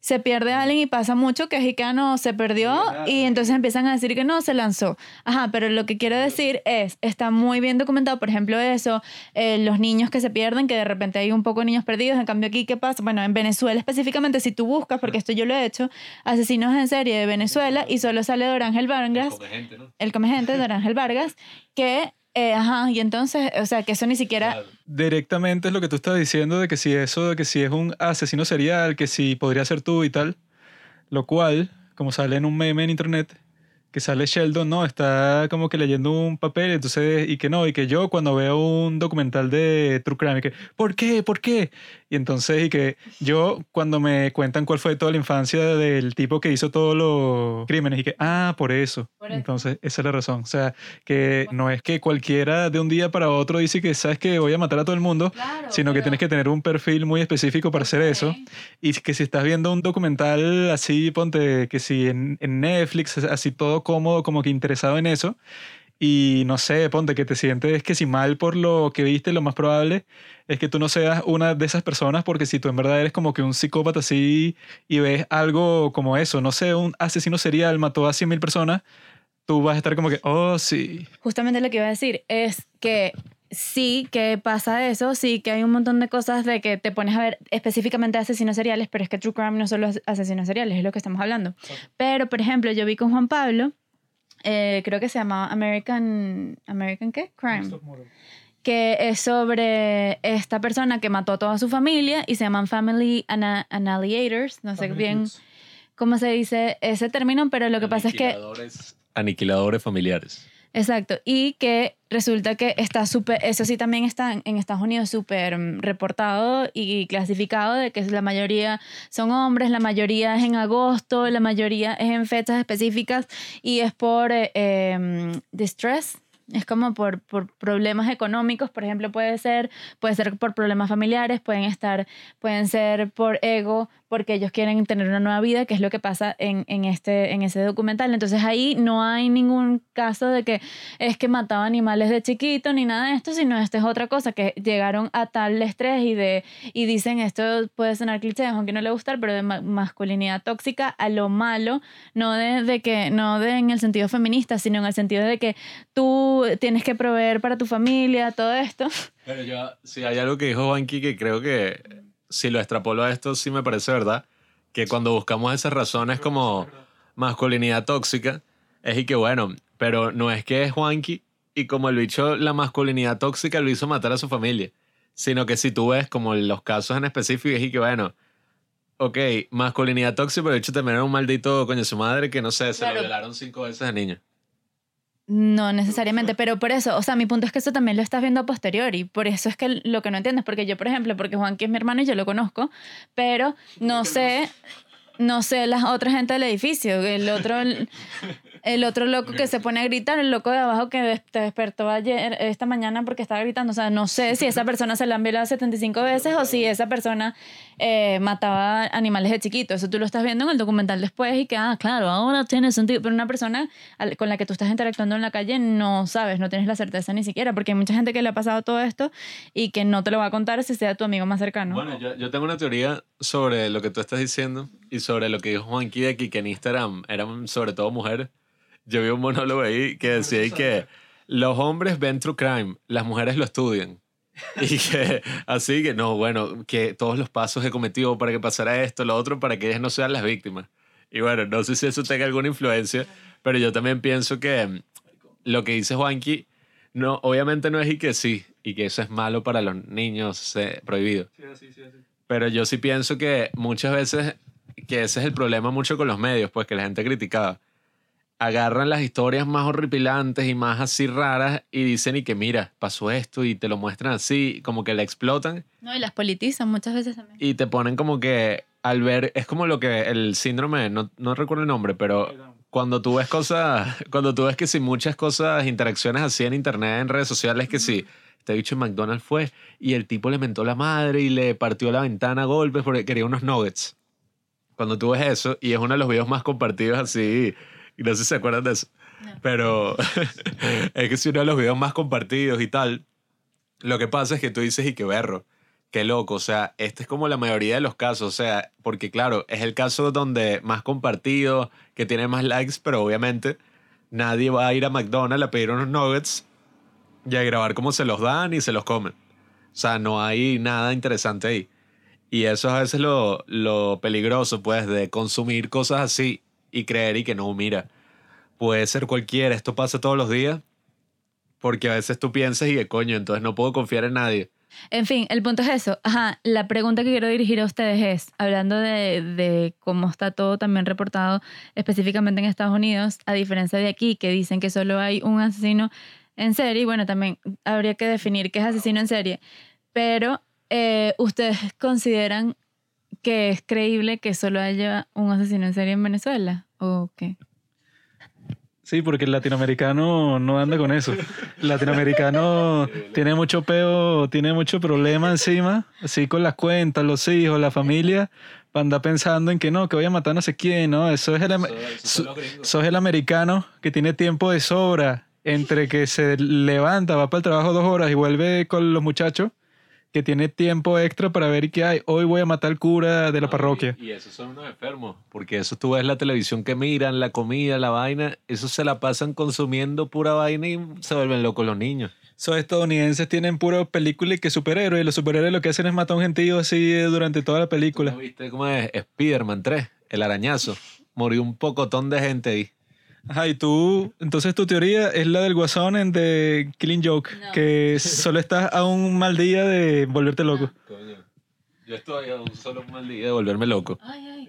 se pierde alguien y pasa mucho que es ah, no, se perdió y entonces empiezan a decir que no, se lanzó. Ajá, pero lo que quiero decir es, está muy bien documentado, por ejemplo, eso, eh, los niños que se pierden, que de repente hay un poco de niños perdidos, en cambio aquí, ¿qué pasa? Bueno, en Venezuela específicamente, si tú buscas, porque esto yo lo he hecho, asesinos en serie de Venezuela y solo sale de Ángel Vargas, el come gente, ¿no? el come gente de Ángel Vargas, que eh, ajá, y entonces, o sea, que eso ni siquiera... Directamente es lo que tú estás diciendo de que si eso, de que si es un asesino serial, que si podría ser tú y tal, lo cual, como sale en un meme en internet, que sale Sheldon, ¿no? Está como que leyendo un papel, entonces, y que no, y que yo cuando veo un documental de True Crime, y que, ¿por qué? ¿Por qué? Y entonces, y que yo cuando me cuentan cuál fue toda la infancia del tipo que hizo todos los crímenes, y que, ah, por eso. Entonces, esa es la razón. O sea, que no es que cualquiera de un día para otro dice que, sabes que voy a matar a todo el mundo, sino que tienes que tener un perfil muy específico para hacer eso. Y que si estás viendo un documental así, ponte que si en, en Netflix, así todo cómodo, como que interesado en eso. Y no sé, ponte que te sientes que si mal por lo que viste, lo más probable es que tú no seas una de esas personas, porque si tú en verdad eres como que un psicópata así y ves algo como eso, no sé, un asesino serial mató a 100 mil personas, tú vas a estar como que, oh, sí. Justamente lo que iba a decir es que sí que pasa eso, sí que hay un montón de cosas de que te pones a ver específicamente asesinos seriales, pero es que True Crime no solo es asesinos seriales, es lo que estamos hablando. Pero, por ejemplo, yo vi con Juan Pablo, eh, creo que se llamaba American, ¿American qué? Crime. Que es sobre esta persona que mató a toda su familia y se llaman Family Ana- Annihilators, no sé bien cómo se dice ese término, pero lo que pasa es que... Aniquiladores- Aniquiladores familiares. Exacto, y que resulta que está súper, eso sí también está en- Estados Unidos súper mm, reportado y clasificado de que la mayoría son hombres, la mayoría es en agosto, la mayoría es en fechas específicas y es por eh, em, distress. Es como por, por problemas económicos, por ejemplo, puede ser, puede ser por problemas familiares, pueden estar, pueden ser por ego, porque ellos quieren tener una nueva vida, que es lo que pasa en, en, este, en ese documental. Entonces ahí no hay ningún caso de que es que mataba animales de chiquito ni nada de esto, sino esto es otra cosa, que llegaron a tal estrés y, de, y dicen esto puede sonar cliché, aunque no le gustar, pero de ma- masculinidad tóxica a lo malo, no de, de que, no de en el sentido feminista, sino en el sentido de que tú tienes que proveer para tu familia, todo esto. Pero yo, si hay algo que dijo Juanqui que creo que si lo extrapolo a esto, sí me parece verdad, que cuando buscamos esas razones como masculinidad tóxica, es y que bueno, pero no es que es Juanqui y como el bicho la masculinidad tóxica lo hizo matar a su familia, sino que si tú ves como los casos en específico, es y que bueno, ok, masculinidad tóxica, pero el bicho también era un maldito coño su madre que no sé, se Claro. lo violaron cinco veces de niño. No necesariamente, pero por eso, o sea, mi punto es que eso también lo estás viendo a posteriori, por eso es que lo que no entiendes, porque yo, por ejemplo, porque Juanqui es mi hermano y yo lo conozco, pero no sé, no sé las otras gente del edificio, el otro, el otro loco que se pone a gritar, el loco de abajo que te despertó ayer, esta mañana porque estaba gritando, o sea, no sé si esa persona se la han violado 75 veces o si esa persona eh, mataba animales de chiquito, eso tú lo estás viendo en el documental después y que, ah, claro, ahora tiene sentido, pero una persona con la que tú estás interactuando en la calle no sabes, no tienes la certeza ni siquiera, porque hay mucha gente que le ha pasado todo esto y que no te lo va a contar si sea tu amigo más cercano. Bueno, yo, yo tengo una teoría sobre lo que tú estás diciendo y sobre lo que dijo Juanqui de aquí, que en Instagram eran sobre todo mujeres. Yo vi un monólogo ahí que decía ahí que los hombres ven true crime, las mujeres lo estudian. Y que así que no, bueno, que todos los pasos he cometido para que pasara esto, lo otro, para que ellas no sean las víctimas. Y bueno, no sé si eso tenga alguna influencia, pero yo también pienso que lo que dice Juanqui, no, obviamente no es y que sí, y que eso es malo para los niños, eh, prohibido. Pero yo sí pienso que muchas veces, que ese es el problema mucho con los medios, pues que la gente criticaba. Agarran las historias más horripilantes y más así raras y dicen y que mira, pasó esto y te lo muestran así, como que la explotan No, y las politizan muchas veces también. y te ponen como que al ver, es como lo que el síndrome, no, no recuerdo el nombre, pero cuando tú ves cosas, cuando tú ves que si muchas cosas, interacciones así en internet, en redes sociales, que si este bicho en McDonald's fue y el tipo le mentó la madre y le partió la ventana a golpes porque quería unos nuggets. Cuando tú ves eso, y es uno de los videos más compartidos así, y no sé si se acuerdan de eso, No. pero es que es uno de los videos más compartidos y tal. Lo que pasa es que tú dices, y qué berro, qué loco, o sea, este es como la mayoría de los casos, o sea, porque claro, es el caso donde más compartido, que tiene más likes, pero obviamente nadie va a ir a McDonald's a pedir unos nuggets y a grabar cómo se los dan y se los comen. O sea, no hay nada interesante ahí. Y eso es a veces lo, lo peligroso, pues, de consumir cosas así y creer y que no, mira, puede ser cualquiera, esto pasa todos los días, porque a veces tú piensas y que coño, entonces no puedo confiar en nadie. En fin, el punto es eso. Ajá, la pregunta que quiero dirigir a ustedes es, hablando de, de cómo está todo también reportado específicamente en Estados Unidos, a diferencia de aquí, que dicen que solo hay un asesino en serie, bueno, también habría que definir qué es asesino en serie, pero eh, ¿ustedes consideran que es creíble que solo haya un asesino en serie en Venezuela? ¿O qué? Sí, porque el latinoamericano no anda con eso. El latinoamericano tiene mucho peo, tiene mucho problema encima, así con las cuentas, los hijos, la familia, para andar pensando en que no, que voy a matar no sé quién, ¿no? Eso es el, so- sos el americano que tiene tiempo de sobra entre que se levanta, va para el trabajo dos horas y vuelve con los muchachos, que tiene tiempo extra para ver qué hay. Hoy voy a matar al cura de la No, parroquia. Y, y esos son unos enfermos, porque eso tú ves la televisión que miran, la comida, la vaina, eso se la pasan consumiendo pura vaina y se vuelven locos los niños. Esos estadounidenses tienen puro película y que superhéroes. Y los superhéroes lo que hacen es matar a un gentío así eh, durante toda la ¿Tú película. no viste cómo es Spider-Man 3? El arañazo. Murió un pocotón de gente ahí. Ajá, y tú, entonces tu teoría es la del guasón en The Killing Joke, No. que solo estás a un mal día de volverte loco. Coño. Yo estoy a un solo mal día de volverme loco. Ay, ay.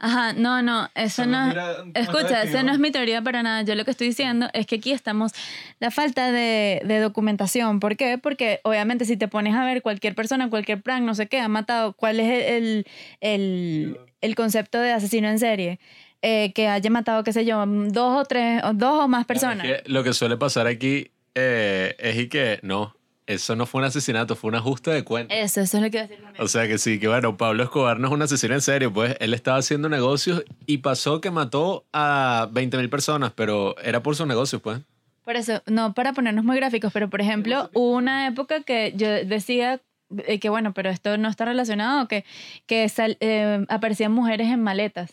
Ajá, no, no, eso no. Escucha, esa no es mi teoría para nada. Yo lo que estoy diciendo es que aquí estamos la falta de, de documentación. ¿Por qué? Porque obviamente si te pones a ver cualquier persona, cualquier plan, no sé qué, ha matado, ¿cuál es el, el, el concepto de asesino en serie? Eh, que haya matado, qué sé yo, dos o tres, o dos o más personas. Es que lo que suele pasar aquí eh, es y que no, eso no fue un asesinato, fue un ajuste de cuentas. Eso, eso es lo que iba a decir. también. O sea que sí, que bueno, Pablo Escobar no es un asesino en serio, pues él estaba haciendo negocios y pasó que mató a 20 mil personas, pero era por sus negocios, pues. Por eso, no para ponernos muy gráficos, pero por ejemplo, hubo una época que yo decía eh, que bueno, pero esto no está relacionado, que, que sal- eh, aparecían mujeres en maletas,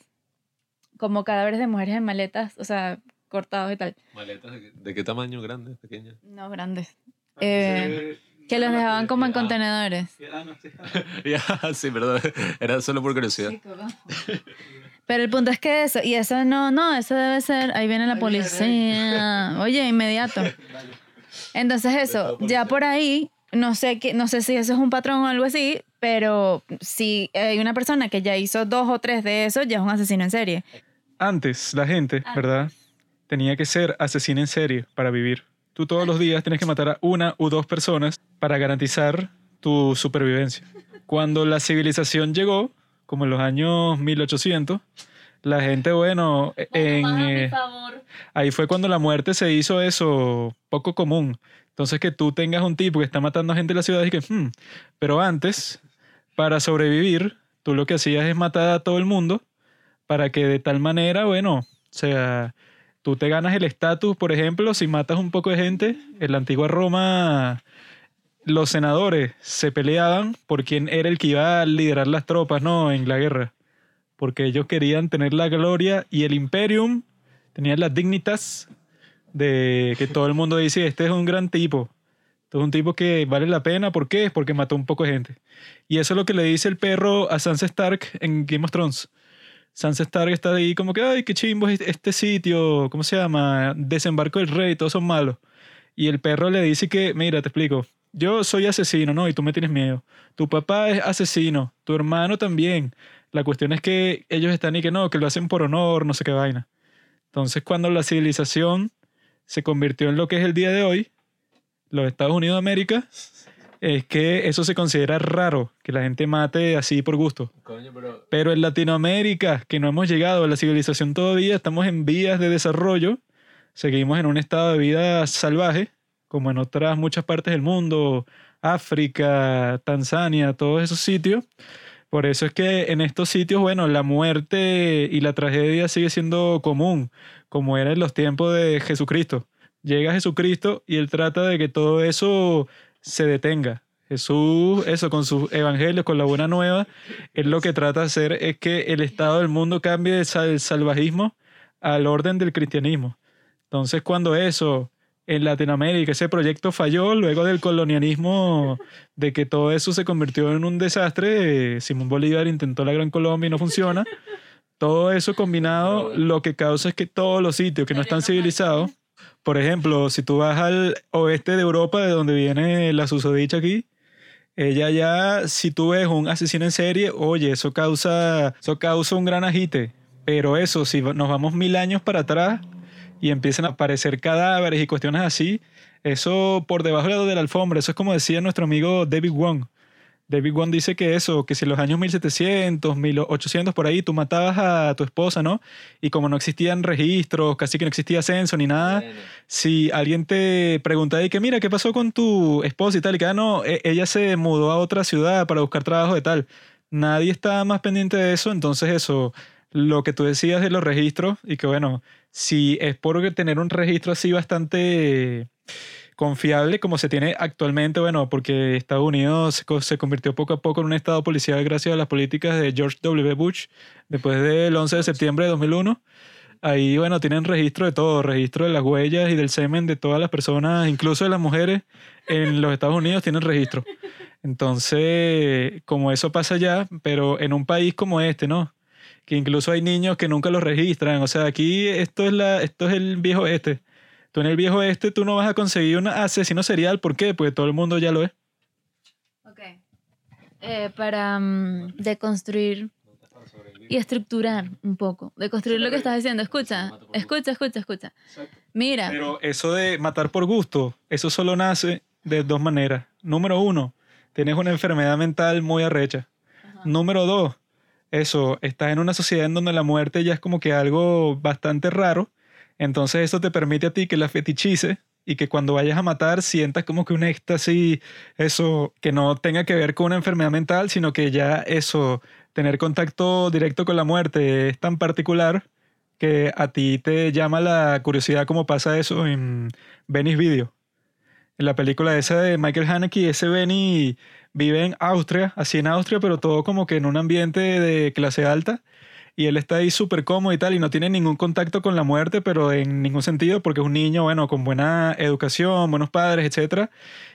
como cadáveres de mujeres en maletas, o sea, cortados y tal, ¿Maletas de, qué- de qué tamaño? ¿Grande? ¿Pequeña? no grandes, Eh, que los dejaban como en contenedores. Ya, sí, perdón, era solo por curiosidad. Pero el punto es que eso, y eso no, no, eso debe ser, ahí viene la policía. Oye, inmediato. Entonces eso, ya por ahí, no sé qué, no sé si eso es un patrón o algo así, pero si hay una persona que ya hizo dos o tres de eso, ya es un asesino en serie. Antes, la gente. ¿verdad? Tenía que ser asesina en serie para vivir. Tú todos los días tienes que matar a una u dos personas para garantizar tu supervivencia. Cuando la civilización llegó, como en los años 1800, la gente, bueno, en, eh, ahí fue cuando la muerte se hizo eso poco común. Entonces que tú tengas un tipo que está matando a gente en la ciudad y que, "Hmm". pero antes, para sobrevivir, tú lo que hacías es matar a todo el mundo para que de tal manera, bueno, o sea, tú te ganas el estatus, por ejemplo, si matas un poco de gente, en la antigua Roma los senadores se peleaban por quién era el que iba a liderar las tropas, ¿no? En la guerra. Porque ellos querían tener la gloria y el imperium tenía las dignitas de que todo el mundo dice, este es un gran tipo. Este es un tipo que vale la pena. ¿Por qué? Porque mató un poco de gente. Y eso es lo que le dice el perro a Sansa Stark en Game of Thrones. Sansa Stark está ahí como que, ay, qué chimbo es este sitio, ¿cómo se llama? Desembarco del rey, todos son malos. Y el perro le dice que, mira, te explico, yo soy asesino, ¿no? Y tú me tienes miedo. Tu papá es asesino, tu hermano también. La cuestión es que ellos están y que no, que lo hacen por honor, no sé qué vaina. Entonces, cuando la civilización se convirtió en lo que es el día de hoy, los Estados Unidos de América, es que eso se considera raro, que la gente mate así por gusto. Coño, pero... Pero en Latinoamérica, que no hemos llegado a la civilización todavía, estamos en vías de desarrollo, seguimos en un estado de vida salvaje, como en otras muchas partes del mundo, África, Tanzania, todos esos sitios. Por eso es que en estos sitios, bueno, la muerte y la tragedia sigue siendo común, como era en los tiempos de Jesucristo. Llega Jesucristo y él trata de que todo eso se detenga. Jesús, eso, con sus evangelios, con la buena nueva, él lo que trata de hacer es que el estado del mundo cambie del sal- salvajismo al orden del cristianismo. Entonces, cuando eso en Latinoamérica, ese proyecto falló luego del colonialismo, de que todo eso se convirtió en un desastre, eh, Simón Bolívar intentó la Gran Colombia y no funciona. Todo eso combinado, lo que causa es que todos los sitios que no están civilizados, por ejemplo, si tú vas al oeste de Europa, de donde viene la susodicha aquí, ella ya, si tú ves un asesino en serie, oye, eso causa, eso causa un gran agite. Pero eso, si nos vamos mil años para atrás y empiezan a aparecer cadáveres y cuestiones así, eso por debajo de la alfombra, eso es como decía nuestro amigo David Wong. David Wan dice que eso, que si en los años 1700, 1800 por ahí, tú matabas a tu esposa, ¿no? Y como no existían registros, casi que no existía censo ni nada, si alguien te pregunta y que mira, ¿qué pasó con tu esposa y tal? Y que, ah, no, e- ella se mudó a otra ciudad para buscar trabajo de tal. Nadie está más pendiente de eso, entonces eso, lo que tú decías de los registros, y que bueno, si es por tener un registro así bastante confiable como se tiene actualmente, bueno, porque Estados Unidos se co- se convirtió poco a poco en un estado policial gracias a las políticas de George W. Bush después del 11 de septiembre de 2001. Ahí, bueno, tienen registro de todo, registro de las huellas y del semen de todas las personas, incluso de las mujeres en los Estados Unidos tienen registro. Entonces, como eso pasa allá, pero en un país como este, ¿no? Que incluso hay niños que nunca los registran. O sea, aquí esto es, la, esto es el viejo este. Tú en el viejo este, tú no vas a conseguir un asesino serial. ¿Por qué? Pues todo el mundo ya lo es. Ok. Eh, para mm, deconstruir y estructurar un poco. Deconstruir lo que estás diciendo. Escucha, escucha, escucha, escucha. Mira. Pero eso de matar por gusto, eso solo nace de dos maneras. Número uno, tienes una enfermedad mental muy arrecha. Número dos, eso, estás en una sociedad en donde la muerte ya es como que algo bastante raro. Entonces eso te permite a ti que la fetichices y que cuando vayas a matar sientas como que un éxtasis, eso, que no tenga que ver con una enfermedad mental, sino que ya eso, tener contacto directo con la muerte es tan particular que a ti te llama la curiosidad como pasa eso en Venice Video. En la película esa de Michael Haneke, ese Benny vive en Austria, así en Austria, pero todo como que en un ambiente de clase alta. Y él está ahí súper cómodo y tal, y no tiene ningún contacto con la muerte, pero en ningún sentido, porque es un niño, bueno, con buena educación, buenos padres, etc.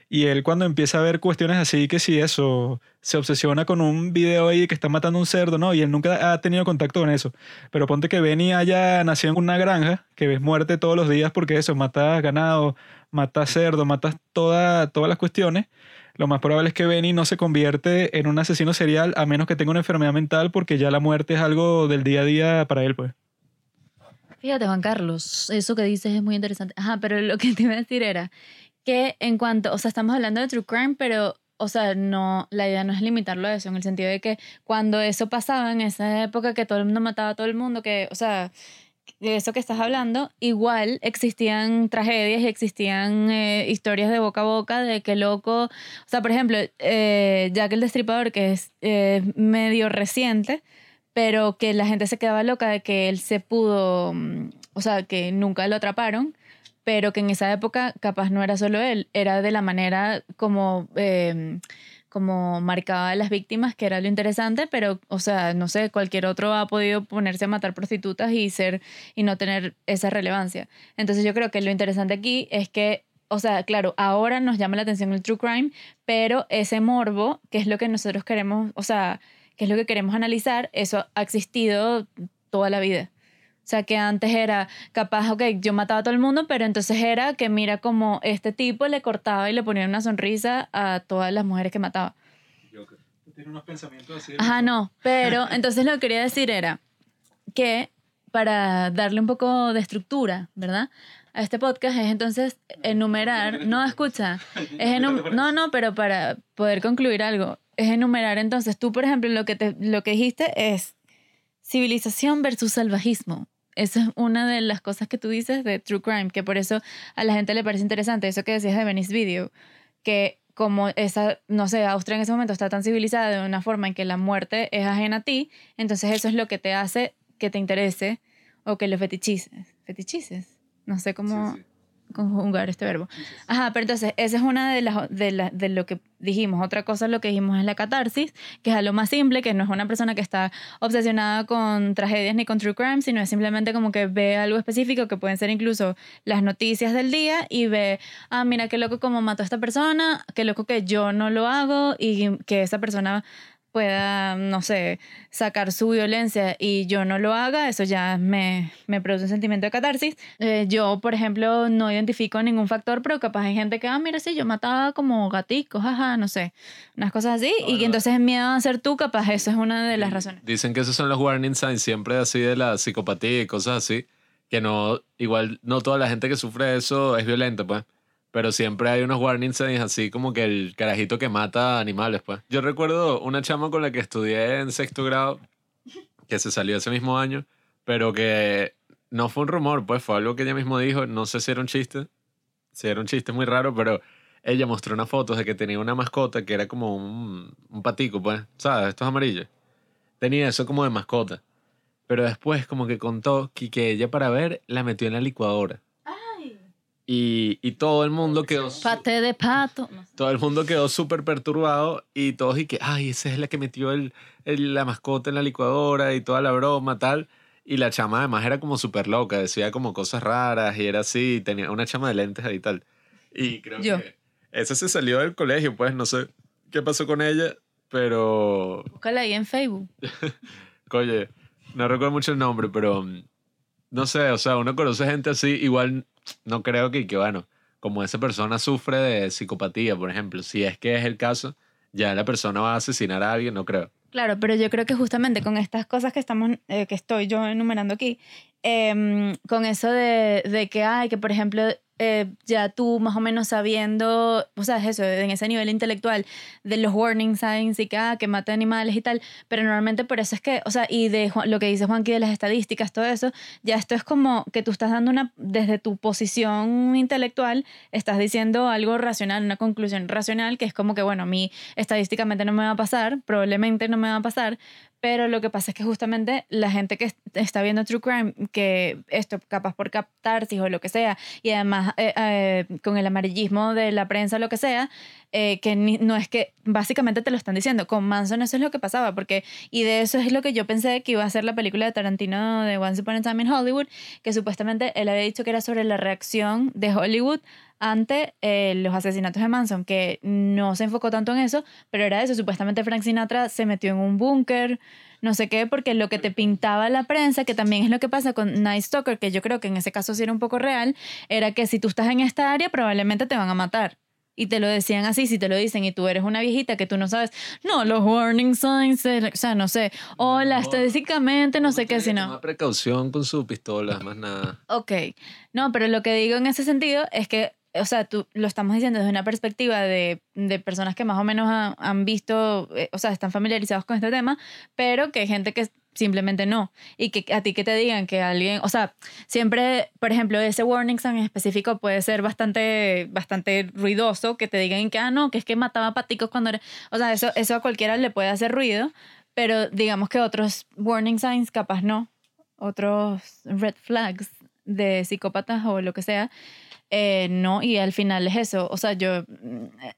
Y él cuando empieza a ver cuestiones así, que si eso, se obsesiona con un video ahí que está matando un cerdo, ¿no? Y él nunca ha tenido contacto con eso. Pero ponte que Benny haya nacido en una granja, que ves muerte todos los días porque eso, matas ganado, matas cerdo, matas toda, todas las cuestiones. Lo más probable es que Benny no se convierte en un asesino serial a menos que tenga una enfermedad mental porque ya la muerte es algo del día a día para él, pues. Fíjate, Juan Carlos, eso que dices es muy interesante. Ajá, pero lo que te iba a decir era que en cuanto, o sea, estamos hablando de true crime, pero, o sea, no, la idea no es limitarlo a eso, en el sentido de que cuando eso pasaba en esa época que todo el mundo mataba a todo el mundo, que, o sea, de eso que estás hablando, igual existían tragedias y existían eh, historias de boca a boca de que loco, o sea, por ejemplo, eh, Jack el Destripador, que es medio reciente, pero que la gente se quedaba loca de que él se pudo, mm, o sea, que nunca lo atraparon, pero que en esa época capaz no era solo él, era de la manera como, eh, como marcaba a las víctimas, que era lo interesante, pero, o sea, no sé, cualquier otro ha podido ponerse a matar prostitutas y ser, y no tener esa relevancia. Entonces yo creo que lo interesante aquí es que o sea, claro, ahora nos llama la atención el true crime, pero ese morbo, que es lo que nosotros queremos, o sea, que es lo que queremos analizar, eso ha existido toda la vida. O sea, que antes era capaz, ok, yo mataba a todo el mundo, pero entonces era que mira como este tipo le cortaba y le ponía una sonrisa a todas las mujeres que mataba. Tiene unos pensamientos así. Ajá, no, pero entonces lo que quería decir era que para darle un poco de estructura, ¿verdad? A este podcast es entonces enumerar, no, escucha, es enum- no, no, pero para poder concluir algo, es enumerar entonces, tú por ejemplo lo que, te, lo que dijiste es civilización versus salvajismo. Esa es una de las cosas que tú dices de True Crime, que por eso a la gente le parece interesante, eso que decías de Venice Video, que como esa, no sé, Austria en ese momento está tan civilizada de una forma en que la muerte es ajena a ti, entonces eso es lo que te hace que te interese o que lo fetichices. Fetichices. No sé cómo conjugar este verbo. Ajá, pero entonces esa es una de las de, la- de lo que dijimos. Otra cosa lo que dijimos es la catarsis, que es algo más simple, que no es una persona que está obsesionada con tragedias ni con true crime, sino es simplemente como que ve algo específico, que pueden ser incluso las noticias del día y ve, ah, mira qué loco como mató a esta persona, qué loco que yo no lo hago y que esa persona pueda, no sé, sacar su violencia y yo no lo haga, eso ya me, me produce un sentimiento de catarsis. Eh, yo, por ejemplo, no identifico ningún factor, pero capaz hay gente que, ah, mira, sí, yo mataba como gaticos, jaja, no sé, unas cosas así, y que entonces miedo a ser tú, capaz eso es una de las razones. Dicen que esos son los warning signs siempre así de la psicopatía y cosas así. Que no, igual no toda la gente que sufre eso es violenta, pues. Pero siempre hay unos warning signs así como que el carajito que mata animales, pues. Yo recuerdo una chama con la que estudié en sexto grado, que se salió ese mismo año, pero que no fue un rumor, pues fue algo que ella mismo dijo, no sé si era un chiste, si era un chiste muy raro, pero ella mostró unas fotos de que tenía una mascota que era como un, un patico, pues, ¿sabes? Estos amarillos. Tenía eso como de mascota. Pero después como que contó que, que ella para ver la metió en la licuadora. Y, y todo el mundo quedó... Pate de pato. No sé. todo el mundo quedó súper perturbado y todos y que, ay, esa es la que metió el, el- la mascota en la licuadora y toda la broma, tal. Y la chama además era como súper loca, decía como cosas raras y era así, tenía una chama de lentes ahí y tal. Y creo Yo. que esa se salió del colegio, pues no sé qué pasó con ella, pero, Búscala ahí en Facebook. oye, no recuerdo mucho el nombre, pero mm, no sé, o sea, uno conoce gente así, igual no creo que, que bueno, como esa persona sufre de psicopatía, por ejemplo, si es que es el caso, ya la persona va a asesinar a alguien, no creo. Claro, pero yo creo que justamente con estas cosas que estamos, eh, que estoy yo enumerando aquí, em, con eso de, de que hay, que por ejemplo, eh, ya tú más o menos sabiendo, o sea, es eso, en ese nivel intelectual de los warning signs y que, ah, que mata animales y tal, pero normalmente por eso es que, o sea, y de lo que dice Juanqui de las estadísticas, todo eso, ya esto es como que tú estás dando una, desde tu posición intelectual, estás diciendo algo racional, una conclusión racional, que es como que, bueno, a mí estadísticamente no me va a pasar, probablemente no me va a pasar, pero lo que pasa es que justamente la gente que est- está viendo True Crime, que esto capaz por captarsis o lo que sea, y además eh, eh, con el amarillismo de la prensa o lo que sea, eh, que ni- no es que básicamente te lo están diciendo. Con Manson eso es lo que pasaba, porque, y de eso es lo que yo pensé que iba a ser la película de Tarantino de Once Upon a Time in Hollywood, que supuestamente él había dicho que era sobre la reacción de Hollywood ante eh, los asesinatos de Manson, que no se enfocó tanto en eso, pero era eso, supuestamente Frank Sinatra se metió en un búnker, no sé qué, porque lo que te pintaba la prensa, que también es lo que pasa con Night Stalker, que yo creo que en ese caso sí era un poco real, era que si tú estás en esta área probablemente te van a matar. Y te lo decían así, si te lo dicen y tú eres una viejita que tú no sabes, no, los warning signs, o sea, no sé, hola, No. estadísticamente, no sé qué, sino... tomar precaución con su pistola, más nada. Ok, no, pero lo que digo en ese sentido es que, o sea, tú lo estamos diciendo desde una perspectiva de, de personas que más o menos han, han visto, eh, o sea, están familiarizados con este tema, pero que hay gente que simplemente no. Y que a ti que te digan que alguien, o sea, siempre, por ejemplo, ese warning sign en específico puede ser bastante, bastante ruidoso, que te digan que, ah, no, que es que mataba paticos cuando era, o sea, eso, eso a cualquiera le puede hacer ruido, pero digamos que otros warning signs capaz no, otros red flags de psicópatas o lo que sea, eh, no, y al final es eso, o sea, yo,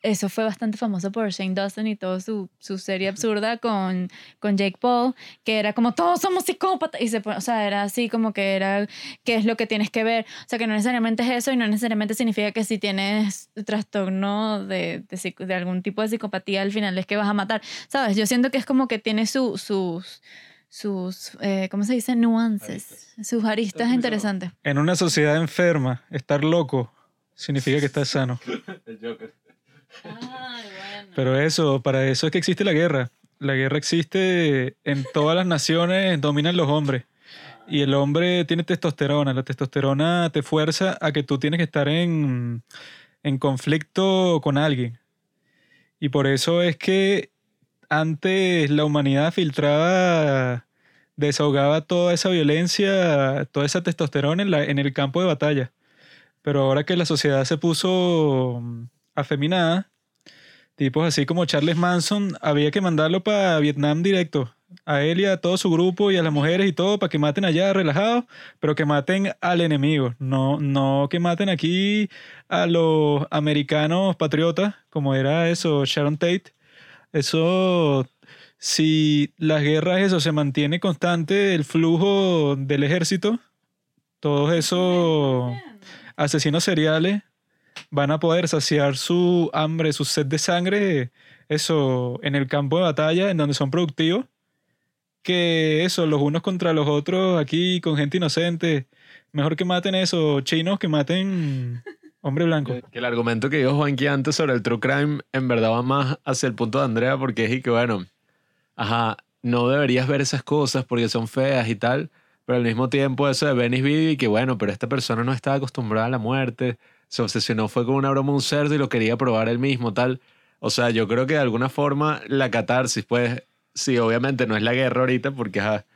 eso fue bastante famoso por Shane Dawson y toda su, su serie absurda con, con Jake Paul, que era como, todos somos psicópatas, y se o sea, era así como que era, ¿qué es lo que tienes que ver? O sea, que no necesariamente es eso y no necesariamente significa que si tienes trastorno de, de, de algún tipo de psicopatía, al final es que vas a matar, ¿sabes? Yo siento que es como que tiene su, sus, sus, eh, ¿cómo se dice? Nuances, sus aristas Está interesantes. En una sociedad enferma, estar loco significa que estás sano. El Joker. Pero eso, para eso es que existe la guerra. La guerra existe en todas las naciones, dominan los hombres. Y el hombre tiene testosterona. La testosterona te fuerza a que tú tienes que estar en, en conflicto con alguien. Y por eso es que antes la humanidad filtraba, desahogaba toda esa violencia, toda esa testosterona en, el campo de batalla. Pero ahora que la sociedad se puso mm, afeminada, tipos así como Charles Manson, había que mandarlo para Vietnam directo. A él y a todo su grupo y a las mujeres y todo para que maten allá relajados, pero que maten al enemigo. No, no que maten aquí a los americanos patriotas, como era eso, Sharon Tate. Eso, si las guerras, eso se mantiene constante, el flujo del ejército, todos esos asesinos seriales van a poder saciar su hambre, su sed de sangre, eso, en el campo de batalla, en donde son productivos, que eso, los unos contra los otros aquí con gente inocente. Mejor que maten eso, chinos que maten hombre blanco. Que el argumento que dijo Juanqui antes sobre el true crime en verdad va más hacia el punto de Andrea porque es y que bueno, ajá, no deberías ver esas cosas porque son feas y tal, pero al mismo tiempo eso de Venice y que bueno, pero esta persona no está acostumbrada a la muerte, se obsesionó fue con una broma un cerdo y lo quería probar él mismo, tal. O sea, yo creo que de alguna forma la catarsis, pues, sí, obviamente no es la guerra ahorita porque ajá,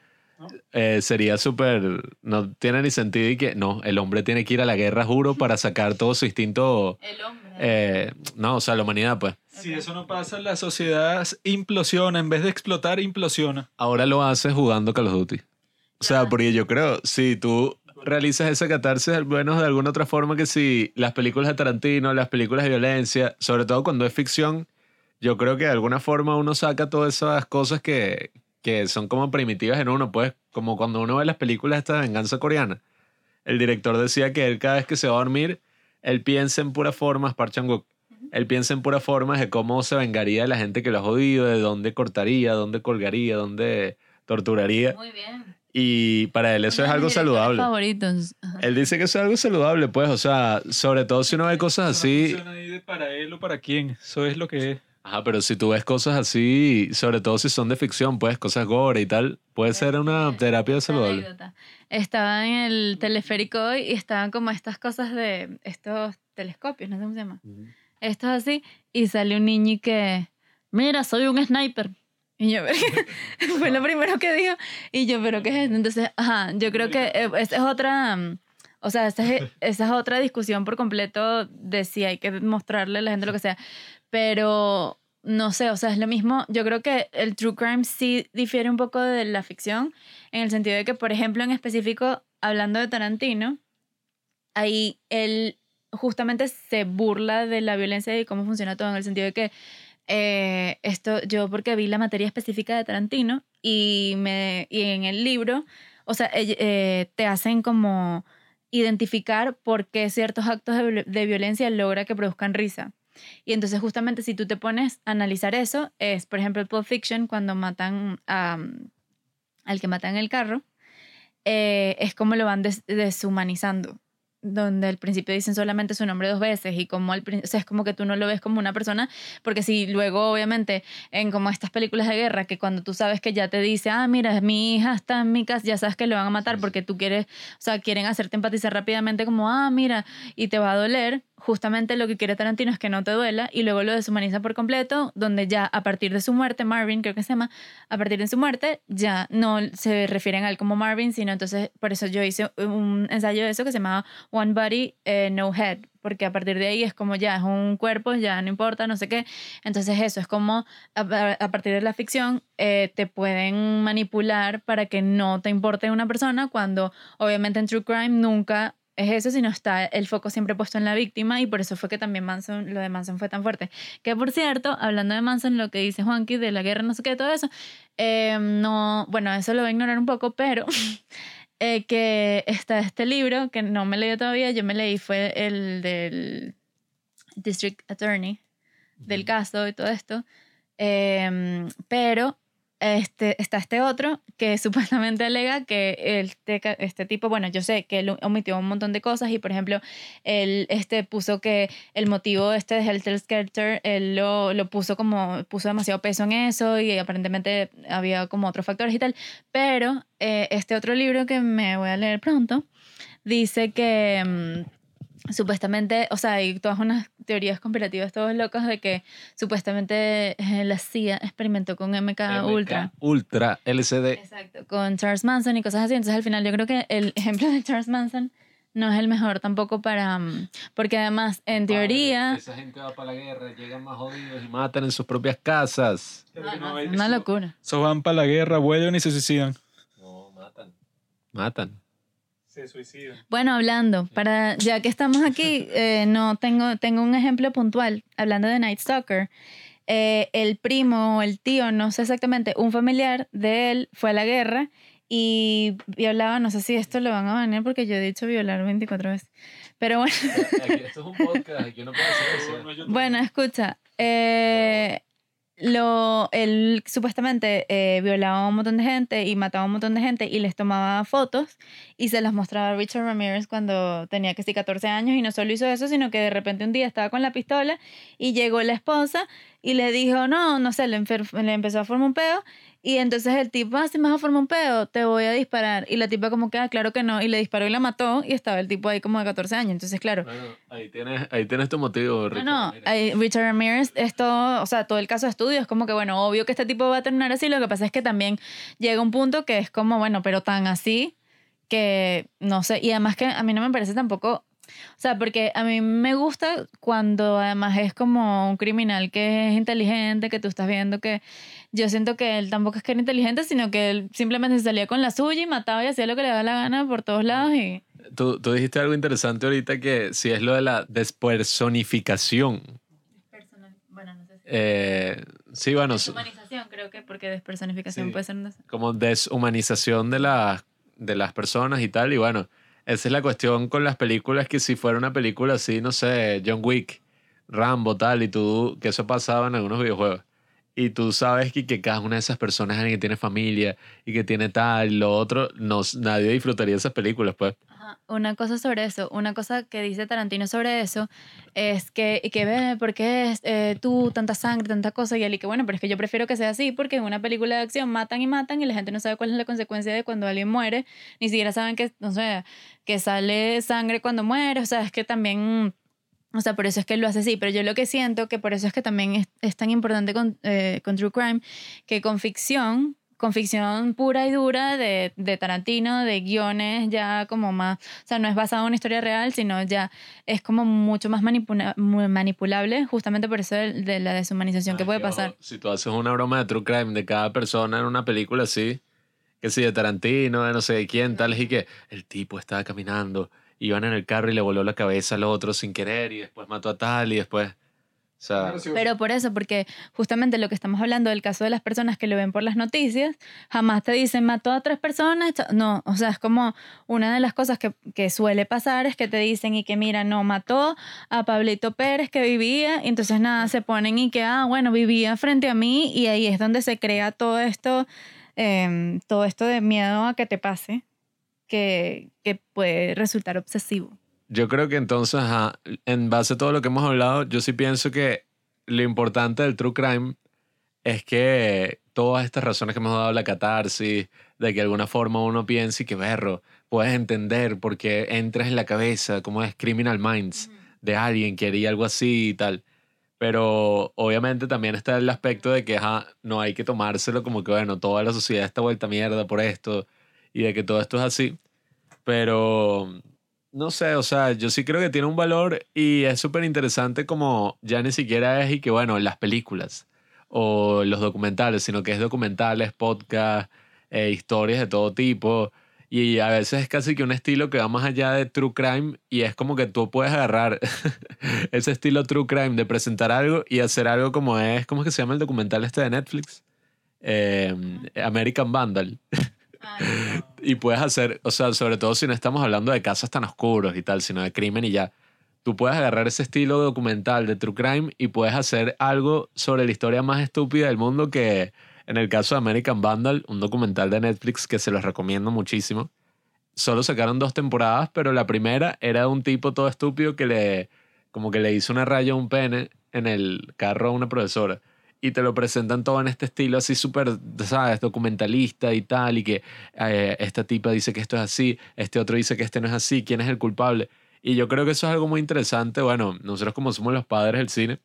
eh, sería súper, no tiene ni sentido y que no, el hombre tiene que ir a la guerra, juro, para sacar todo su instinto, El hombre. eh, no, o sea, la humanidad, pues. Si eso no pasa, la sociedad implosiona. En vez de explotar, implosiona. Ahora lo haces jugando Call of Duty. O sea, porque yo creo, si tú realizas esa catarsis, al menos de alguna otra forma que si las películas de Tarantino, las películas de violencia, sobre todo cuando es ficción, yo creo que de alguna forma uno saca todas esas cosas que, que son como primitivas en uno, pues como cuando uno ve las películas de esta venganza coreana. El director decía que él cada vez que se va a dormir, él piensa en puras formas, Park Chan-wook, él piensa en puras formas de cómo se vengaría de la gente que lo ha jodido, de dónde cortaría, dónde colgaría, dónde torturaría. Muy bien. Y para él eso es algo saludable. favoritos. Él dice que eso es algo saludable, pues, o sea, sobre todo si uno ve cosas no así. de para él o para quién. Eso es lo que es. Ajá, pero si tú ves cosas así, sobre todo si son de ficción, pues, cosas gore y tal, puede ser una terapia Esta saludable. anécdota. Estaba en el teleférico hoy y estaban como estas cosas de estos telescopios, no sé cómo se llama. Estos así, y sale un niño y que, mira, soy un sniper. Y yo, fue lo primero que dijo. Y yo, ¿pero qué es esto? Entonces, ajá, yo creo que eh, esa es otra, mm, o sea, esa es, esa es otra discusión por completo de si hay que mostrarle a la gente lo que sea. Pero, no sé, o sea, es lo mismo. Yo creo que el true crime sí difiere un poco de la ficción, en el sentido de que, por ejemplo, en específico, hablando de Tarantino, ahí él justamente se burla de la violencia y cómo funciona todo, en el sentido de que eh, esto, yo porque vi la materia específica de Tarantino y, me, y en el libro, o sea, eh, te hacen como identificar por qué ciertos actos de, de violencia logra que produzcan risa. Y entonces justamente si tú te pones a analizar eso, es por ejemplo Pulp Fiction cuando matan a, al que matan en el carro, eh, es como lo van des- deshumanizando donde al principio dicen solamente su nombre dos veces y como al o sea, es como que tú no lo ves como una persona, porque si luego obviamente en como estas películas de guerra que cuando tú sabes que ya te dice, ah, mira, mi hija está en mi casa, ya sabes que le van a matar porque tú quieres, o sea, quieren hacerte empatizar rápidamente como, ah, mira, y te va a doler, justamente lo que quiere Tarantino es que no te duela y luego lo deshumaniza por completo, donde ya a partir de su muerte, Marvin creo que se llama, a partir de su muerte ya no se refieren a él como Marvin, sino entonces por eso yo hice un ensayo de eso que se llamaba One Body, eh, No Head, porque a partir de ahí es como ya es un cuerpo, ya no importa, no sé qué. Entonces eso es como a, partir de la ficción eh, te pueden manipular para que no te importe una persona cuando obviamente en True Crime nunca es eso, sino está el foco siempre puesto en la víctima y por eso fue que también Manson, lo de Manson fue tan fuerte. Que por cierto, hablando de Manson, lo que dice Juanqui de la guerra, no sé qué, todo eso, eh, no, bueno, eso lo voy a ignorar un poco, pero eh, que está este libro que no me leí todavía, yo me leí fue el del District Attorney, del caso y todo esto, Em, pero este, está este otro que supuestamente alega que este, este tipo, bueno, yo sé que él omitió un montón de cosas y, por ejemplo, él este, puso que el motivo este de Helter Skelter, él lo, lo puso como, puso demasiado peso en eso y aparentemente había como otros factores y tal, pero eh, este otro libro que me voy a leer pronto dice que... supuestamente, o sea, hay todas unas teorías conspirativas todos locos de que supuestamente eh, la CIA experimentó con MK, Ultra. Ultra, LCD. Exacto, con Charles Manson y cosas así. Entonces, al final, yo creo que el ejemplo de Charles Manson no es el mejor tampoco para. mm, Porque además, en teoría. Esa gente va para la guerra, llegan más jodidos y matan en sus propias casas. No, no, es una locura. Esos van para la guerra, vuelven y se suicidan. No, matan. Matan. Se suicidan. Bueno, hablando, para ya que estamos aquí, eh, no tengo, tengo un ejemplo puntual. Hablando de Night Stalker, eh, el primo o el tío, no sé exactamente, un familiar de él fue a la guerra y violaba, no sé si esto lo van a banear porque yo he dicho violar 24 veces. Pero bueno, Esto es un podcast, aquí no puedo hacer eso. bueno, escucha. eh, lo, él supuestamente eh, violaba a un montón de gente y mataba a un montón de gente y les tomaba fotos y se las mostraba a Richard Ramirez cuando tenía que sí 14 años y no solo hizo eso, sino que de repente un día estaba con la pistola y llegó la esposa y le dijo, no, no sé, le, le empezó a formar un peo. Y entonces el tipo, ah, si me vas a formar un peo, te voy a disparar. Y la tipa como que, ah, claro que no. Y le disparó y la mató. Y estaba el tipo ahí como de 14 años. Entonces, claro. Bueno, ahí tienes, ahí tienes tu motivo, No, Richard. no, Mira. ahí Richard Ramirez, esto, o sea, todo el caso de estudio es como que, bueno, obvio que este tipo va a terminar así, lo que pasa es que también llega un punto que es como, bueno, pero tan así que, no sé, y además que a mí no me parece tampoco, o sea, porque a mí me gusta cuando además es como un criminal que es inteligente, que tú estás viendo que yo siento que él tampoco es que era inteligente, sino que él simplemente salía con la suya y mataba y hacía lo que le daba la gana por todos lados y... Tú, tú dijiste algo interesante ahorita que si es lo de la despersonificación. Bueno, no sé si... Eh, sí, bueno, Deshumanización, creo que porque despersonificación Sí. puede ser... un des- como deshumanización de, las de las personas y tal. Y bueno, esa es la cuestión con las películas, que si fuera una película así, no sé, John Wick, Rambo, tal, y tú, que eso pasaba en algunos videojuegos. Y tú sabes que, que cada una de esas personas que tiene familia y que tiene tal, lo otro, no, nadie disfrutaría esas películas, pues. Una cosa sobre eso, una cosa que dice Tarantino sobre eso es que, y que ve, ¿por qué es, eh, tú tanta sangre, tanta cosa? Y él, y que bueno, pero es que yo prefiero que sea así porque en una película de acción matan y matan y la gente no sabe cuál es la consecuencia de cuando alguien muere, ni siquiera saben que, no sé, que sale sangre cuando muere, o sea, es que también... O sea, por eso es que lo hace así, pero yo lo que siento que por eso es que también es, es tan importante con, eh, con True Crime, que con ficción, con ficción pura y dura de, de Tarantino, de guiones ya como más, o sea, no es basado en una historia real, sino ya es como mucho más manipula- manipulable, justamente por eso de, de la deshumanización que Ah, puede ojo, pasar. Si tú haces una broma de true crime de cada persona en una película así, que si de Tarantino, de no sé de quién, tal, y que el tipo estaba caminando, iban en el carro y le voló la cabeza al otro sin querer, y después mató a tal, y después. O sea, Pero por eso, porque justamente lo que estamos hablando del caso de las personas que lo ven por las noticias, jamás te dicen mató a tres personas. No, o sea, es como una de las cosas que, que suele pasar es que te dicen y que mira, no, mató a Pablito Pérez que vivía, y entonces nada, se ponen y que, ah, bueno, vivía frente a mí y ahí es donde se crea todo esto, em, todo esto de miedo a que te pase, que, que puede resultar obsesivo. yo creo que entonces, ajá, en base a todo lo que hemos hablado, yo sí pienso que lo importante del true crime es que todas estas razones que hemos dado, la catarsis, de que de alguna forma uno piense y que berro, puedes entender por qué entras en la cabeza, como es Criminal Minds, de alguien que haría algo así y tal. Pero obviamente también está el aspecto de que ajá, no hay que tomárselo como que, bueno, toda la sociedad está vuelta a mierda por esto y de que todo esto es así. Pero no sé, o sea, yo sí creo que tiene un valor y es súper interesante como ya ni siquiera es y que, bueno, las películas o los documentales, sino que es documentales, podcast, eh, historias de todo tipo. Y a veces es casi que un estilo que va más allá de true crime y es como que tú puedes agarrar ese estilo true crime de presentar algo y hacer algo como es, ¿cómo es que se llama el documental este de Netflix? Eh, American Vandal. Y puedes hacer, o sea, sobre todo si no estamos hablando de casos tan oscuros y tal, sino de crimen y ya. Tú puedes agarrar ese estilo documental de True Crime y puedes hacer algo sobre la historia más estúpida del mundo que, en el caso de American Vandal, un documental de Netflix que se los recomiendo muchísimo. Solo sacaron dos temporadas, pero la primera era de un tipo todo estúpido que le, como que le hizo una raya a un pene en el carro a una profesora y te lo presentan todo en este estilo así súper, ¿sabes? Documentalista y tal, y que eh, esta tipa dice que esto es así, este otro dice que este no es así, quién es el culpable. Y yo creo que eso es algo muy interesante. Bueno, nosotros como somos los padres del cine,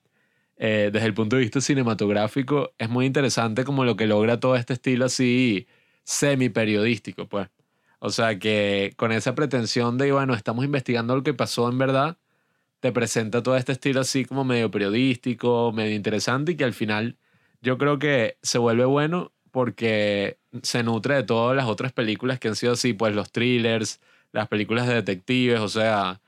eh, desde el punto de vista cinematográfico, es muy interesante como lo que logra todo este estilo así semi-periodístico, pues. O sea, que con esa pretensión de, bueno, estamos investigando lo que pasó en verdad, te presenta todo este estilo así como medio periodístico, medio interesante y que al final yo creo que se vuelve bueno porque se nutre de todas las otras películas que han sido así, pues los thrillers, las películas de detectives, o sea,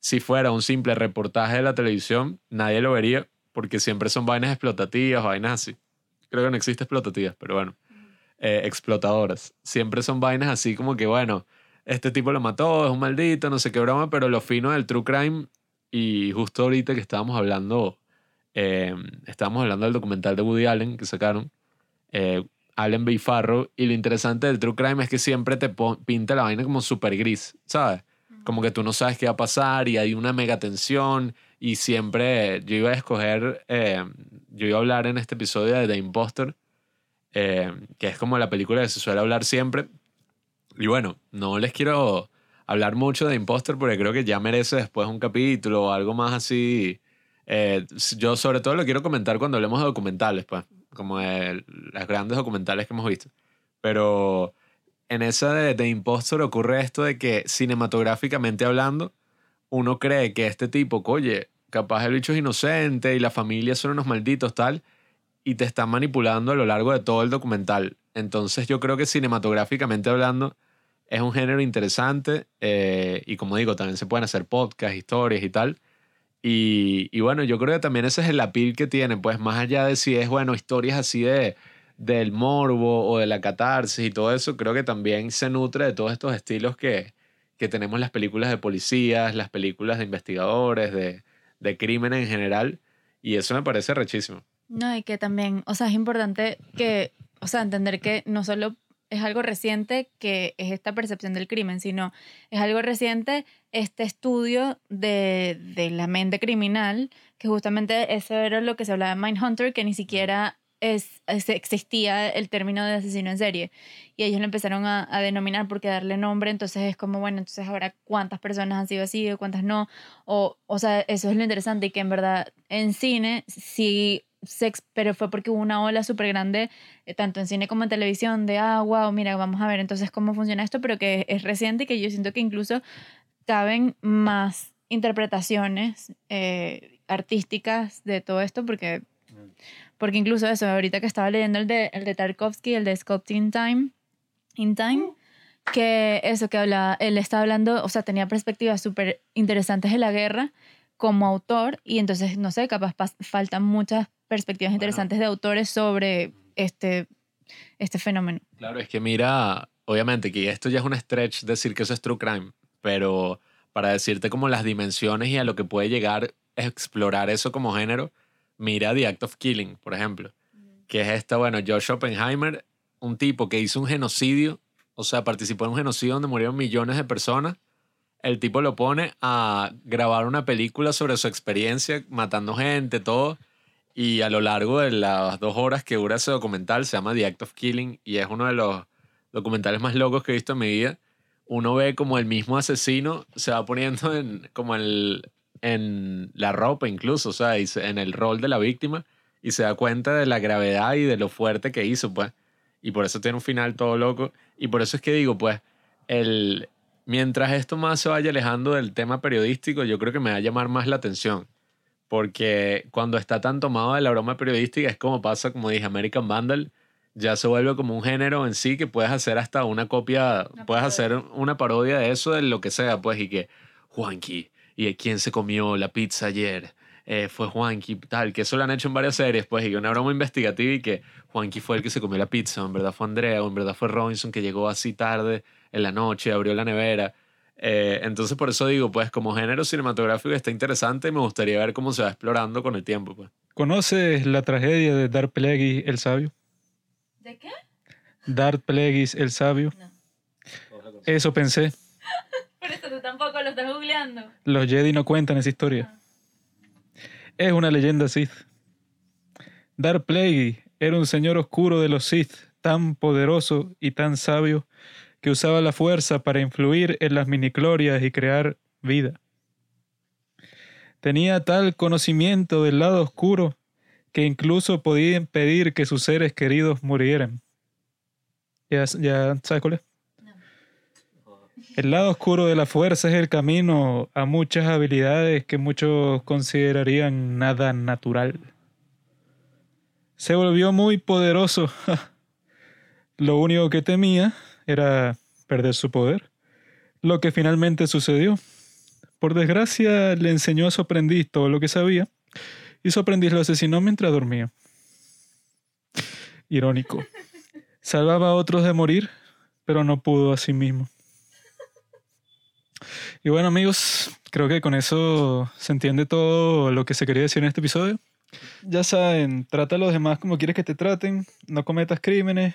si fuera un simple reportaje de la televisión, nadie lo vería porque siempre son vainas explotativas, vainas así. Creo que no existe explotativas, pero bueno, eh, explotadoras. Siempre son vainas así como que, bueno, este tipo lo mató, es un maldito, no sé qué broma, pero lo fino del true crime y justo ahorita que estábamos hablando, eh, estábamos hablando del documental de Woody Allen que sacaron, eh, Allen B. Farrow, y lo interesante del True Crime es que siempre te pinta la vaina como súper gris, ¿sabes? como que tú no sabes qué va a pasar y hay una mega tensión y siempre yo iba a escoger, eh, yo iba a hablar en este episodio de The Imposter, que es como la película que se suele hablar siempre. Y bueno, no les quiero hablar mucho de Imposter porque creo que ya merece después un capítulo o algo más así. Eh, yo sobre todo lo quiero comentar cuando hablemos de documentales, pues, como de las grandes documentales que hemos visto. Pero en esa de, de Impostor ocurre esto de que cinematográficamente hablando, uno cree que este tipo, oye, capaz el bicho es inocente y la familia son unos malditos, tal, y te están manipulando a lo largo de todo el documental. Entonces yo creo que cinematográficamente hablando es un género interesante eh, y como digo, también se pueden hacer podcasts, historias y tal. Y, y, bueno, yo creo que también ese es el appeal que tiene, pues más allá de si es, bueno, historias así de del morbo o de la catarsis y todo eso, creo que también se nutre de todos estos estilos que, que tenemos las películas de policías, las películas de investigadores, de, de crimen en general, y eso me parece rechísimo. No, y que también, o sea, es importante que, o sea, entender que no solo es algo reciente que es esta percepción del crimen, sino es algo reciente este estudio de, de la mente criminal, que justamente eso era lo que se hablaba en Mindhunter, que ni siquiera es, existía el término de asesino en serie. Y ellos lo empezaron a, a, denominar porque darle nombre, entonces es como, bueno, entonces ahora cuántas personas han sido así o cuántas no. O, o sea, eso es lo interesante y que en verdad en cine sí sex, pero fue porque hubo una ola súper grande, eh, tanto en cine como en televisión, de, ah, wow, mira, vamos a ver entonces cómo funciona esto, pero que es reciente y que yo siento que incluso caben más interpretaciones eh, artísticas de todo esto, porque, porque incluso eso, ahorita que estaba leyendo el de, el de Tarkovsky, el de Sculpt in Time, in Time que eso que hablaba, él estaba hablando, o sea, tenía perspectivas súper interesantes de la guerra como autor y entonces, no sé, capaz faltan muchas perspectivas interesantes de autores sobre este, este fenómeno. Claro, es que mira, obviamente que esto ya es un stretch decir que eso es true crime, pero para decirte como las dimensiones y a lo que puede llegar a explorar eso como género, mira The Act of Killing, por ejemplo, que es esta, bueno, Josh Oppenheimer, un tipo que hizo un genocidio, o sea, participó en un genocidio donde murieron millones de personas. El tipo lo pone a grabar una película sobre su experiencia matando gente, todo y a lo largo de las dos horas que dura ese documental, se llama The Act of Killing y es uno de los documentales más locos que he visto en mi vida. Uno ve como el mismo asesino se va poniendo en, como el, en la ropa incluso, o sea, en el rol de la víctima y se da cuenta de la gravedad y de lo fuerte que hizo, pues. Y por eso tiene un final todo loco. Y por eso es que digo, pues, el, mientras esto más se vaya alejando del tema periodístico, yo creo que me va a llamar más la atención porque cuando está tan tomado de la broma periodística es como pasa, como dije, American Vandal, ya se vuelve como un género en sí que puedes hacer hasta una copia, puedes hacer una parodia de eso, de lo que sea, pues, y que Juanqui, ¿y quién se comió la pizza ayer? Eh, fue Juanqui, tal, que eso lo han hecho en varias series, pues, y una broma investigativa y que Juanqui fue el que se comió la pizza, en verdad fue Andrea, o en verdad fue Robinson que llegó así tarde en la noche, abrió la nevera. Eh, entonces por eso digo, pues como género cinematográfico está interesante y me gustaría ver cómo se va explorando con el tiempo. Pues. ¿Conoces la tragedia de Darth Plagueis el Sabio? ¿De qué? Darth Plagueis el Sabio. No. Eso pensé. Por eso tú tampoco lo estás googleando. Los Jedi no cuentan esa historia. Es una leyenda Sith. Darth Plagueis era un señor oscuro de los Sith, tan poderoso y tan sabio que usaba la fuerza para influir en las miniclorias y crear vida. Tenía tal conocimiento del lado oscuro que incluso podía impedir que sus seres queridos murieran. ¿Ya, ya sabes cuál es? El lado oscuro de la fuerza es el camino a muchas habilidades que muchos considerarían nada natural. Se volvió muy poderoso. Lo único que temía era perder su poder, lo que finalmente sucedió. Por desgracia, le enseñó a su aprendiz todo lo que sabía y su aprendiz lo asesinó mientras dormía. Irónico. Salvaba a otros de morir, pero no pudo a sí mismo. Y bueno amigos, creo que con eso se entiende todo lo que se quería decir en este episodio. Ya saben, trata a los demás como quieres que te traten, no cometas crímenes,